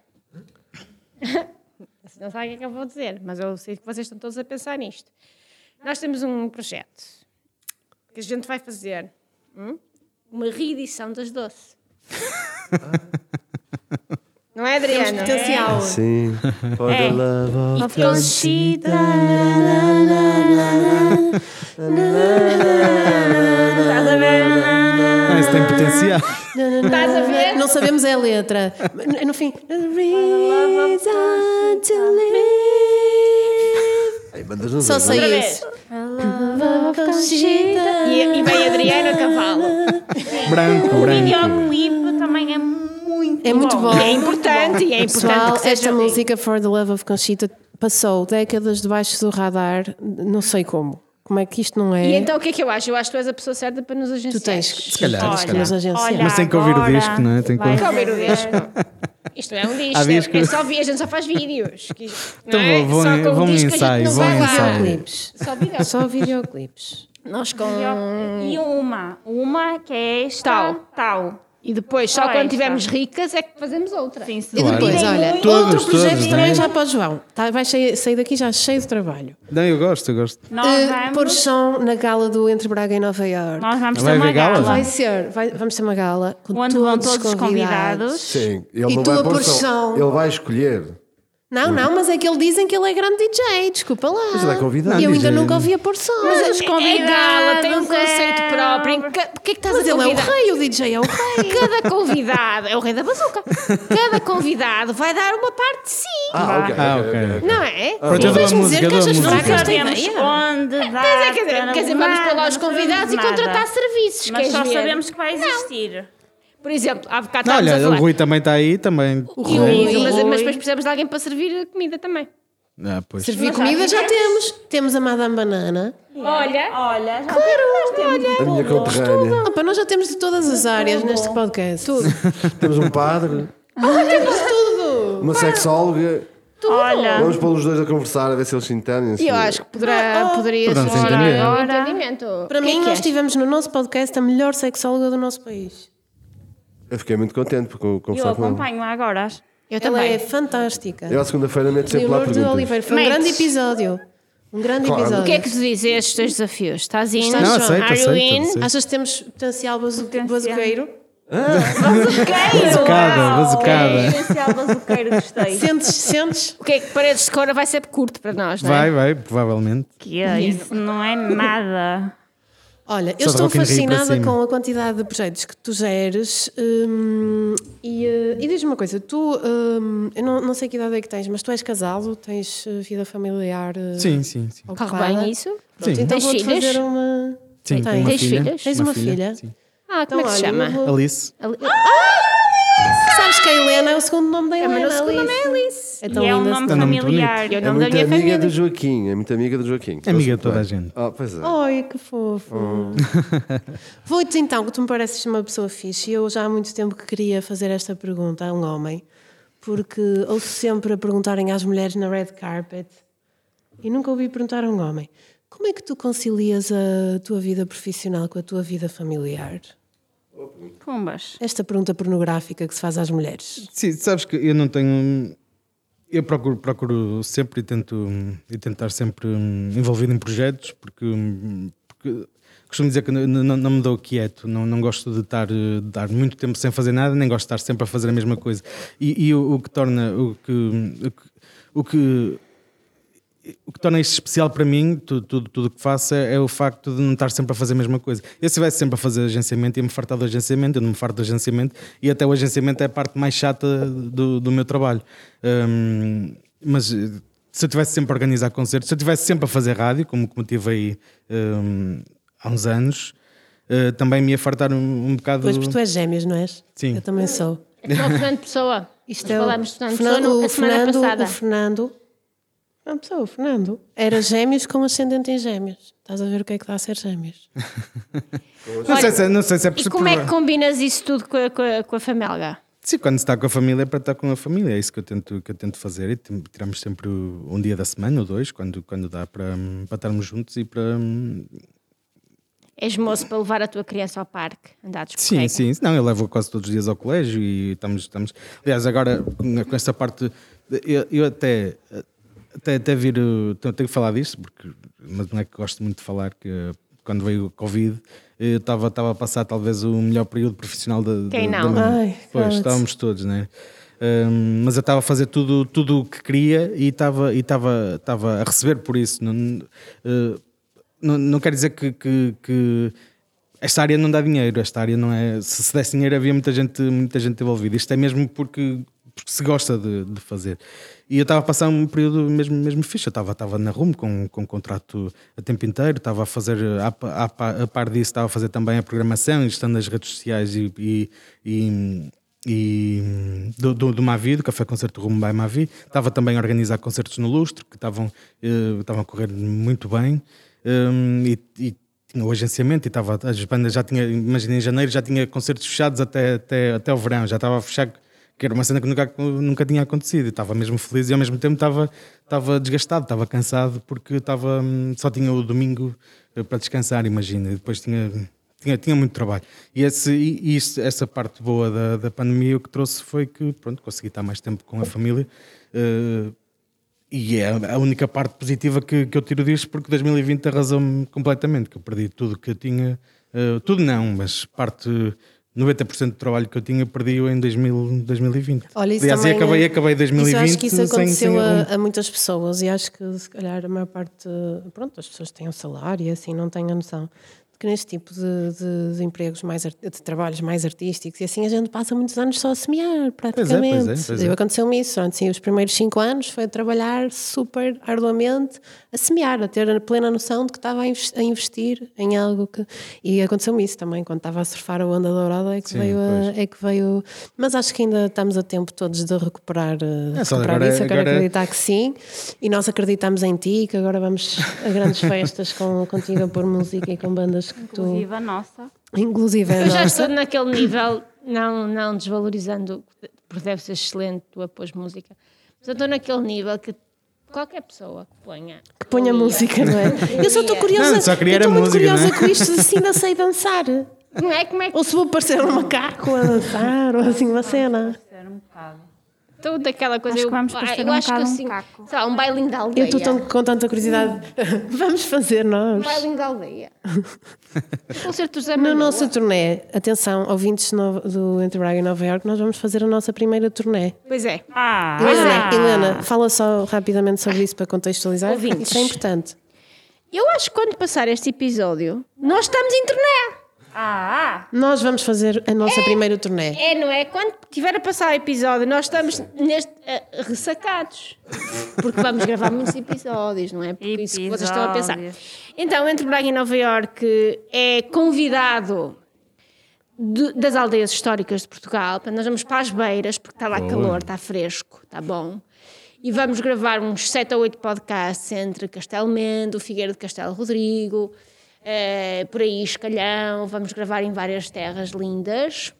Vocês não sabem o que é que eu vou dizer, mas eu sei que vocês estão todos a pensar nisto. Nós temos um projeto que a gente vai fazer hum, uma reedição das doce. Não é, Adriana? Potencial. Sim, for É. the love of E Conchita. Estás a ver? Tem potencial. Estás a ver? Não sabemos a letra. No fim. Reason to live. Ai, Só sei, isso. Conchita. E, e vem Adriana cavalo. branco, O branco. videoclipe também é muito É muito bom. E é importante, e é importante Pessoal, esta música For the Love of Conchita passou décadas debaixo do radar, não sei como. Como é que isto não é? E então o que é que eu acho? Eu acho que tu és a pessoa certa para nos agenciar. tu tens Se calhar, tens se que nos agenciar. Mas tem que ouvir o disco, não é? Tem que ouvir o disco. Isto não é um disco, Há disco. é só vi, a gente só faz vídeos. Então não é? vou- vou só com o vou em disco a gente ensaio, vou. Videoclipes. Só vídeos. Só videoclipes. Nós com... E uma, uma que é esta, Tal. tal. E depois, só Só quando estivermos ricas, é que fazemos outra. Sim, sim. E depois, Virem olha. Todos, outro projeto todos, também né? já para o João. Tá, vai sair, sair daqui já cheio de trabalho. Não, eu gosto, eu gosto. Nós Uh, vamos, pôr som na gala do Entre Braga e Nova Iorque. nós vamos Vai ter uma gala? gala. Vai ser, vai- vamos ter uma gala com Onde todos, vão todos os convidados. convidados. Sim, ele E não tu vai a pôr som. Ele vai escolher. Não, não, mas é que eles dizem que ele é grande DJ, desculpa lá. Mas ele é convidado. E eu Não, ainda DJ. nunca ouvi a pôr som. Mas os É gala, tem um conceito é- próprio. Em que- Porquê que estás Mas a ele é o convidar? rei, o DJ é o rei. Cada convidado, é o rei da bazuca. Cada convidado vai dar uma parte de si. Ah, ok. Ah, ok. Não é? Pronto, eu dou a vais-me música, dizer eu que dou a achas Não música. fraca esta sabemos ideia? onde Quer dar. dizer, quer dizer, quer dizer, vamos para lá os convidados e contratar serviços. Mas queres só ver? sabemos que vai existir. Por exemplo, há bocado Não, olha, a o. Rui também está aí, também. O Rui. Rui, mas, mas depois precisamos de alguém para servir a comida também. Ah, pois. Servir já comida já temos. Temos a Madame Banana. Olha, Olha, já claro, olha. A minha conterrânea. Opa, nós já temos de todas as áreas neste podcast. Tudo. Temos um padre, temos tudo. uma sexóloga. Olha. Vamos pôr os dois a conversar, a ver se eles se entendem. eu acho que poderá, poderia Poderão se ser um entendimento. Para que é mim, que nós é? tivemos no nosso podcast a melhor sexóloga do nosso país. Eu fiquei muito contente por Eu conversar com ela. acompanho-a agora. Eu Ela também. é fantástica. Ela segunda-feira mete sempre lá perguntas. Oliveira. Foi um Mates. grande episódio. Um grande Claro. episódio. O que é que tu dizes estes teus desafios? Estás in? Estás Não, aceito, Are aceito, aceito. Achas que temos potencial bazu- Potencial. bazuqueiro? Bazucada, bazucada. Potencial bazuqueiro, gostei. Sentes, sentes? O que é que paredes de cora vai ser curto para nós, não é? Vai, vai, provavelmente. Que é, isso não é nada. Olha, eu estou fascinada com a quantidade de projetos que tu geres. hum, e eh, e diz-me uma coisa, tu, hum, eu não, não sei que idade é que tens, mas tu és casado, tens eh, vida familiar eh, Sim, sim, sim. Corre bem isso? Pronto, Sim. então Tens vou-te filhos? fazer uma... Sim, Tens. uma Tens filha. filhos? Tens uma filha? Sim. Ah, como é que se olha, chama? vou- Alice. Ali- Sabes que a Helena é o segundo nome da Helena. mas o segundo nome é Alice. É tão e é um nome É nome familiar. É da muito minha amiga família. do Joaquim. É muito amiga do Joaquim. É amiga de toda a gente. Ah, pois é. Ai, que fofo. Vou-te então, que tu me pareces uma pessoa fixe. e Eu já há muito tempo que queria fazer esta pergunta a um homem, porque ouço sempre a perguntarem às mulheres na red carpet e nunca ouvi perguntar a um homem: como é que tu concilias a tua vida profissional com a tua vida familiar? Pumbas. Esta pergunta pornográfica que se faz às mulheres. Sim, sabes que eu não tenho. Eu procuro, procuro sempre e tento, e tento estar sempre hum, envolvido em projetos, porque, hum, porque costumo dizer que não, não, não me dou quieto, não, não gosto de estar, eh, de dar muito tempo sem fazer nada, nem gosto de estar sempre a fazer a mesma coisa. E, e o, o que torna. O que, o que, o que o que torna isto especial para mim, tudo o tudo, tudo que faço, é, é o facto de não estar sempre a fazer a mesma coisa. Eu se estivesse sempre a fazer agenciamento, ia-me fartar do agenciamento, eu não me farto do agenciamento, e até o agenciamento é a parte mais chata do, do meu trabalho. Hum, mas eh, se eu estivesse sempre a organizar concertos, se eu estivesse sempre a fazer rádio, como, como tive aí hum, há uns anos, eh, também me ia fartar um, um bocado. Pois, porque tu és gêmeos, não és? Sim. Eu também sou. Então, Fernando Pessoa. Isto Nós é o- falámos de Fernando Fernando- Pessoa o a semana Fernando, passada. O Fernando, Fernando Pessoa, o Fernando, era gêmeos com ascendente em gêmeos. Estás a ver o que é que dá a ser gêmeos? Não sei, se, não sei se é E como é que combinas isso tudo com a, com a, com a família? Sim, quando se está com a família é para estar com a família, é isso que eu tento, que eu tento fazer. E tiramos sempre um dia da semana ou dois, quando, quando dá para, para estarmos juntos e para. És moço para levar a tua criança ao parque, andar de Sim, sim, não, eu levo quase todos os dias ao colégio e estamos. estamos... Aliás, agora com com esta parte, eu, eu até, até, até vir. Tenho tenho que falar disto, porque, mas não é que gosto muito de falar que uh, quando veio o Covid. Eu estava estava a passar talvez o melhor período profissional da, Quem não? da Ai, Pois, cala-te. estávamos todos, né? Hum, mas eu estava a fazer tudo tudo o que queria e estava e estava estava a receber por isso. Não, não, não quer dizer que, que, que esta área não dá dinheiro. Esta área não é. Se se desse dinheiro havia muita gente muita gente envolvida. Isto é mesmo porque porque se gosta de, de fazer. E eu estava a passar um período mesmo, mesmo fixe. Eu estava, estava na RUM com, com um contrato a tempo inteiro, estava a fazer, a, a, a, par disso, estava a fazer também a programação, estando nas redes sociais e, e, e, e do, do, do Mavi, do Café Concerto Rumo by Mavi. Estava também a organizar concertos no Lustro, que estavam, eh, estavam a correr muito bem. Um, e, e tinha o agenciamento e estava, as bandas já tinha, imagina, em janeiro já tinha concertos fechados até, até, até o verão, já estava a fechar, que era uma cena que nunca, nunca tinha acontecido. Estava mesmo feliz e ao mesmo tempo estava, estava desgastado, estava cansado porque estava, hum, só tinha o domingo eh, para descansar, imagina, e depois tinha. Tinha, tinha muito trabalho. E, esse, e isso, essa parte boa da, da pandemia o que trouxe foi que pronto, consegui estar mais tempo com a família. eh, e é a única parte positiva que, que eu tiro disto, porque 2020 arrasou-me completamente, que eu perdi tudo que eu tinha, eh, tudo não, mas parte 90% do trabalho que eu tinha perdi-o em 2000, 2020. Olha, isso Aliás, e também acabei, é- acabei 2020 Isso acho que isso sem- aconteceu sem a, algum- a muitas pessoas e acho que se calhar a maior parte, pronto, as pessoas têm um salário e assim não têm a noção que neste tipo de, de- de empregos mais de trabalhos mais artísticos e assim a gente passa muitos anos só a semear praticamente. pois é, pois é. Eu Aconteceu-me isso, assim, os primeiros cinco anos foi a trabalhar super arduamente a semear, a ter a plena noção de que estava a invest- a investir em algo que. E aconteceu-me isso também, quando estava a surfar a onda dourada é que, Sim, veio a- pois. é que veio. Mas acho que ainda estamos a tempo todos de recuperar, eh, É, recuperar agora- isso. Eu quero agora- acreditar que sim. E nós acreditamos em ti, que agora vamos a grandes festas com, contigo a pôr música e com bandas tu. Inclusive a nossa. Inclusive a Eu já nossa. estou naquele nível, não, não desvalorizando, porque deve ser excelente tu a pôs música, mas eu estou naquele nível que qualquer pessoa que ponha. Que ponha música, não é? Eu só estou curiosa. Não, só queria eu estou muito música, curiosa não é? com isto, se ainda sei dançar. Não é? Como é que. Ou se vou parecer um macaco a dançar, ou assim uma cena. Ser um bocado. Estou daquela coisa. Acho que eu- vamos ah, parecer eu um acho que bocado um assim. caco. sei lá, um bailinho da aldeia. Eu estou tão, com tanta curiosidade. Vamos fazer nós. Um bailinho da aldeia. Concerto José No Manuel. nosso turnê, atenção, ouvintes no- do Entre Braga e Nova Iorque, nós vamos fazer a nossa primeira turnê. Pois é. Ah, Helena, Helena, fala só rapidamente sobre isso para contextualizar. Ouvintes. Isso é importante. Eu acho que quando passar este episódio, nós estamos em turnê. Ah, Nós vamos fazer a nossa primeira turnê. É, não é? Quando tiver a passar o episódio, nós estamos neste, eh, ressacados. Porque vamos gravar muitos episódios, não é? Porque isso que vocês estão a pensar. Episódios. Então, Entre Braga e Nova Iorque é convidado de- das aldeias históricas de Portugal. Nós vamos para as beiras, porque está lá calor, está fresco, está bom. E vamos gravar uns 7 ou 8 podcasts entre Castelo Mendo, Figueira de Castelo Rodrigo, eh, por aí Escalhão. Vamos gravar em várias terras lindas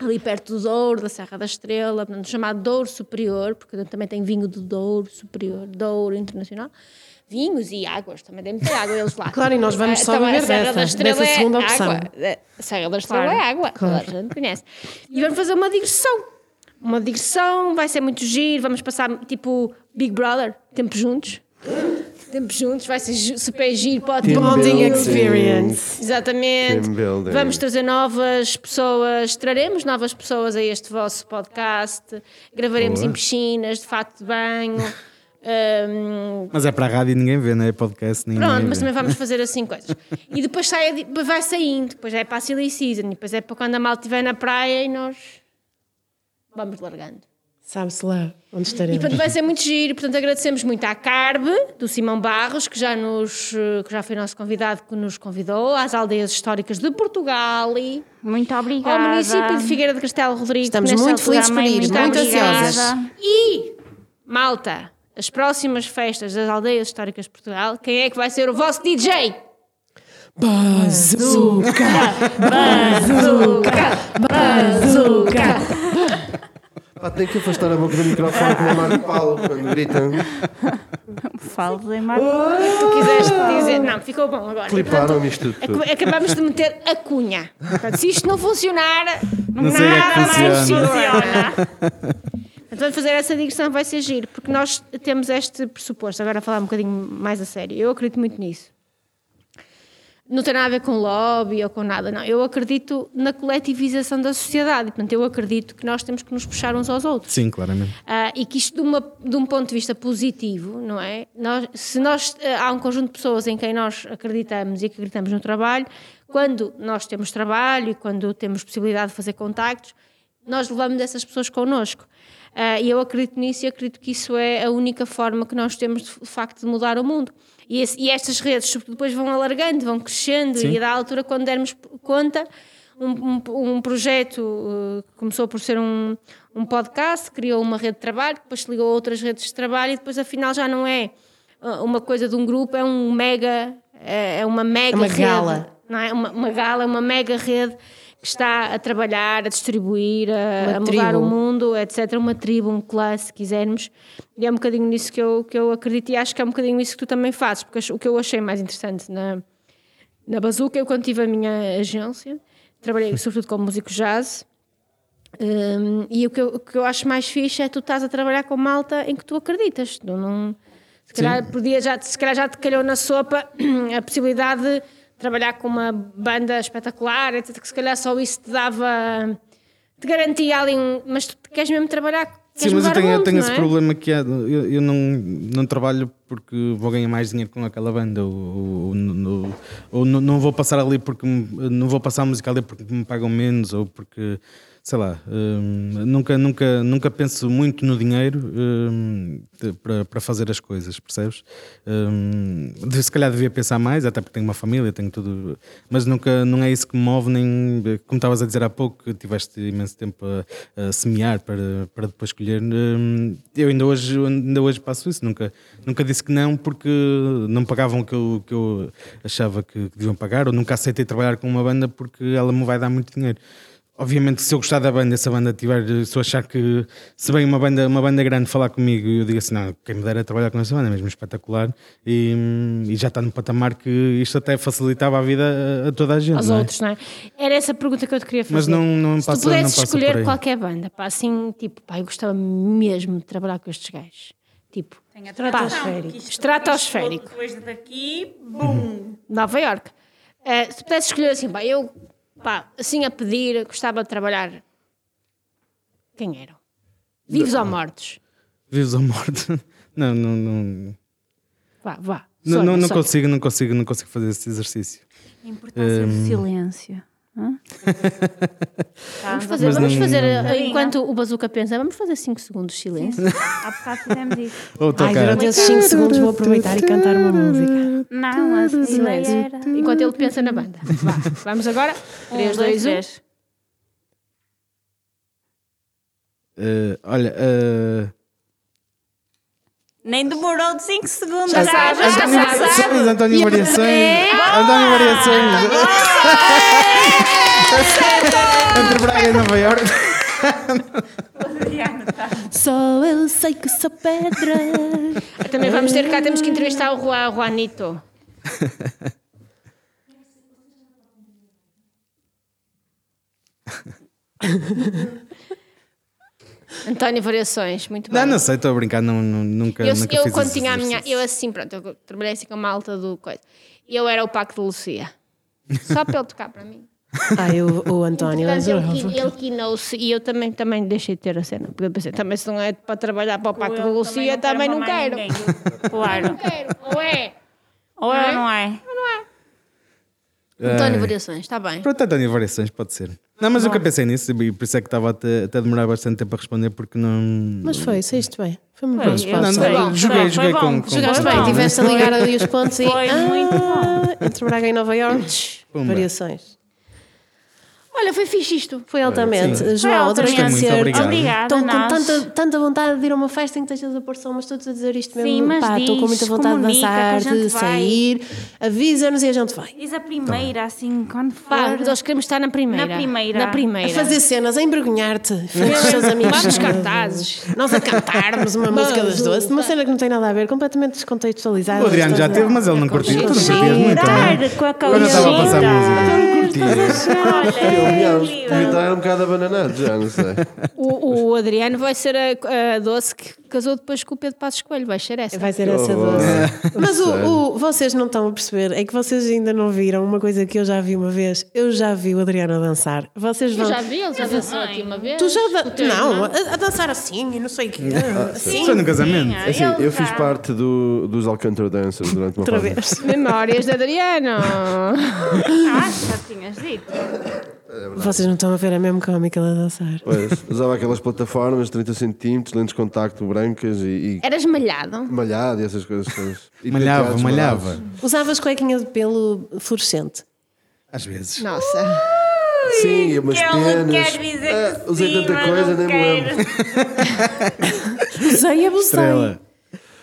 ali perto do Douro, da Serra da Estrela, portanto, chamado Douro Superior, porque também tem vinho do Douro Superior, Douro Internacional. Vinhos e águas, também tem muita água eles lá. Claro, e nós vamos só também a beber Serra dessa, da dessa é segunda opção. água. A Serra da Estrela Claro. é água, toda a gente conhece. E vamos fazer uma digressão. Uma digressão, vai ser muito giro, vamos passar tipo Big Brother, tempo juntos. Tempo juntos, vai ser super giro, pode Team Bonding building. experience. Exatamente. Team building. Vamos trazer novas pessoas, traremos novas pessoas a este vosso podcast. Gravaremos em piscinas, de fato de banho. Ahm, Mas é para a rádio e ninguém vê, não é? Podcast, ninguém pronto, vê. mas também vamos fazer assim coisas. E depois sai, vai saindo, depois é para a silly season, depois é para quando a malta estiver na praia e nós vamos largando. Sabe-se lá onde E estaremos. portanto vai ser muito giro, portanto agradecemos muito à Carbe, do Simão Barros, que já, nos, que já foi nosso convidado, que nos convidou, às aldeias históricas de Portugal e muito ao obrigada. município de Figueira de Castelo Rodrigo. Estamos muito felizes por também ir, muito obrigada. ansiosas. E, malta, as próximas festas das aldeias históricas de Portugal, quem é que vai ser o vosso DJ? Bazooka! Bazooka! Bazooka! Pá, tem que afastar a boca do microfone com o Marco Paulo quando gritam. Falas em Marco. Tu quiseste dizer. Não, ficou bom agora. Cliparam-me isto tudo. Ac- Acabamos de meter a cunha. Portanto, se isto não funcionar, Não sei é que nada mais funciona. funciona. Vamos fazer essa digressão, vai ser giro, porque nós temos este pressuposto. Agora a falar um bocadinho mais a sério. Eu acredito muito nisso. Não tem nada a ver com lobby ou com nada, não. Eu acredito na coletivização da sociedade. Portanto, eu acredito que nós temos que nos puxar uns aos outros. Sim, claramente. Ah, e que isto de, uma- de um ponto de vista positivo, não é? Nós- se nós, ah, há um conjunto de pessoas em quem nós acreditamos e que acreditamos no trabalho, quando nós temos trabalho e quando temos possibilidade de fazer contactos, nós levamos essas pessoas connosco. Ah, e eu acredito nisso e acredito que isso é a única forma que nós temos de facto de mudar o mundo. E, esse- e estas redes depois vão alargando, vão crescendo Sim. e a da altura, quando dermos conta, um, um, um projeto uh, começou por ser um, um podcast, criou uma rede de trabalho, depois se ligou a outras redes de trabalho e depois afinal já não é uh, uma coisa de um grupo, é um mega, é é uma mega É uma rede, gala. não é? Uma, uma gala, uma mega rede está a trabalhar, a distribuir, a, a mudar o mundo, etc. Uma tribo, um clã, se quisermos. E é um bocadinho nisso que eu, que eu acredito e acho que é um bocadinho isso que tu também fazes, porque o que eu achei mais interessante na, na Bazuca, eu quando tive a minha agência, trabalhei sobretudo com músico jazz, hum, e o que, eu, o que eu acho mais fixe é tu estás a trabalhar com malta em que tu acreditas. Tu não, se, calhar, podia já, se calhar já te calhou na sopa a possibilidade de trabalhar com uma banda espetacular, etc, que se calhar só isso te dava, te garantia ali um. Mas tu queres mesmo trabalhar, Sim, mas eu tenho, eu mundo, tenho não esse é? problema que é, eu, eu não, não trabalho porque vou ganhar mais dinheiro com aquela banda ou, ou, no- ou não, não vou passar ali porque não vou passar música ali porque me pagam menos ou porque sei lá hum, nunca nunca nunca penso muito no dinheiro hum, para, para fazer as coisas percebes? Hum, se calhar devia pensar mais até porque tenho uma família tenho tudo mas nunca não é isso que me move nem como estavas a dizer há pouco tiveste imenso tempo a, a semear para, para depois escolher hum, eu ainda hoje ainda hoje passo isso nunca nunca disse que não porque não pagavam o que eu, que eu achava que, que deviam pagar ou nunca aceitei trabalhar com uma banda porque ela me vai dar muito dinheiro obviamente, se eu gostar da banda, se a banda tiver, se eu achar que se vem uma banda, uma banda grande falar comigo, eu digo assim: não, quem me dera trabalhar com essa banda, é mesmo espetacular. E, e já está no patamar que isto até facilitava a vida a, a toda a gente. aos não é? outros, não é? Era essa a pergunta que eu te queria fazer. Mas não, não Se passa, tu pudesses não passa por escolher qualquer banda, pá, assim, tipo, pá, eu gostava mesmo de trabalhar com estes gajos. Tipo, Estratosférico. Estratosférico. Depois daqui, bum! Nova York. Eh, se pudesses escolher assim, pá, eu, pá, assim a pedir, gostava de trabalhar. Quem eram? Vivos ou mortos? Vivos ou mortos? Não, não, não. Vá, vá. Não, Sonha, não, não consigo, não consigo, não consigo fazer esse exercício. A importância do silêncio. Hã? Vamos fazer, Mas vamos não- fazer eh, não- enquanto o Bazuca pensa, vamos fazer 5 segundos de silêncio. Há bocado fizemos isso. Ou Ai, tocar. durante esses 5 segundos vou aproveitar e cantar uma música. Não, a Silêncio. Enquanto ele pensa na banda. Vá, vamos agora? 3, 2, 1. três. Eh, olha, eh, Nem demorou de 5 segundos. Já sabe, já António, sabe. Variações, António Variações. António Variações. Entre Braga e Nova York. Só eu sei que sou pedra. Também vamos ter cá, temos que entrevistar o Juan, Juanito. António Variações, muito bem. Não, não sei, estou a brincar, não, não- nunca, eu, nunca eu fiz quando tinha a minha, eu assim, pronto, eu trabalhei assim com a malta do coisa. E eu era o Paco de Lucia. Só para ele tocar para mim. Ai, o, o António Portanto, ele, ele quinou-se e eu também, também deixei de ter a cena. Porque eu pensei, também se não é para trabalhar para o Paco de Eu Lucia, também não quero. ninguém. Claro. Quero, ou é? Ou é ou não é? António Variações, está bem. Pronto, António Variações, pode ser. Não, mas nunca pensei nisso e por isso é que estava até, até a demorar bastante tempo a responder porque não. Mas foi, saíste bem. Foi eu resposta. não, não, Foi joguei, bom, joguei foi com, bom. com. Jogaste bem, bom. tiveste a ligar ali os pontos e. Foi muito bom. Entre Braga e Nova York, variações. Olha, foi fixe isto. Foi altamente. Sim. João, Muito conhecer. obrigado. Obrigada, Estou com tanta, tanta vontade de ir a uma festa em que estejas a pôr som, mas todos a dizer isto mesmo. Sim, mas Pá, estou com diz, muita vontade de dançar, a de vai. sair. Avisa-nos e a gente vai. Diz a primeira, assim, quando for. Pá, nós queremos estar na primeira. Na primeira. Na A primeira. fazer cenas, a envergonhar-te. teus amigos. Vamos cartazes. Nós a cantarmos uma música das doce, uma cena que não tem nada a ver, completamente descontextualizada. O Adriano já teve, mas ele não curtiu. Tu não curtias muito, não Dar é? com a Quando eu estava a passar a música. Aliás, Olha, devia estar um bocado abananado já, não sei. O, o Adriano vai ser a, a doce que casou depois com o Pedro Passos Coelho. Vai ser essa. Vai ser essa horror. doce. Mas o, o- vocês não estão a perceber, é que vocês ainda não viram uma coisa que eu já vi uma vez. Eu já vi o Adriano a dançar. Vocês Eu vão. já vi, ele já dançou aqui uma vez. Tu já. Da... teu Não, a, a dançar assim e não sei o quê. Assim. Foi no casamento. É Assim, eu fiz parte do, dos Alcântara Dancers durante uma Outra fase. vez. Memórias de Adriano. Ah, já tinhas dito. Vocês não estão a ver a mesmo cómica a dançar. Pois, usava aquelas plataformas de 30 centímetros, lentes de contacto brancas e, Eras malhado. e malhado e essas coisas todas. E Malhava, malhava. malados. Usavas cuequinha de pelo fluorescente. Às vezes. Nossa. Sim, e umas que penas. quer dizer Ah, usei sim, tanta coisa, nem me lembro. Usei, abusei. Estrela.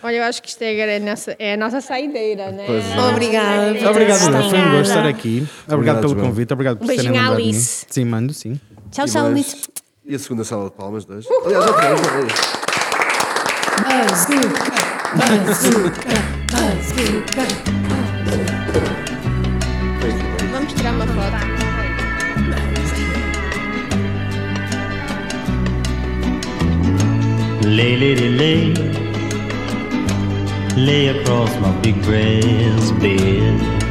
Olha, eu acho que isto é a nossa, é a nossa saideira, né? Pois é. Obrigada. Obrigado, Ana. Foi um gosto estar aqui. Obrigado Obrigado, pelo João. convite. Obrigado por Um terem beijinho de mim. Alice. Sim, mando, sim. Tchau, tchau, Alice. E a segunda sala de palmas, dois. Aliás, é? Vamos tirar uma foto. Lay, lady, lay. Lay across my big brass bed.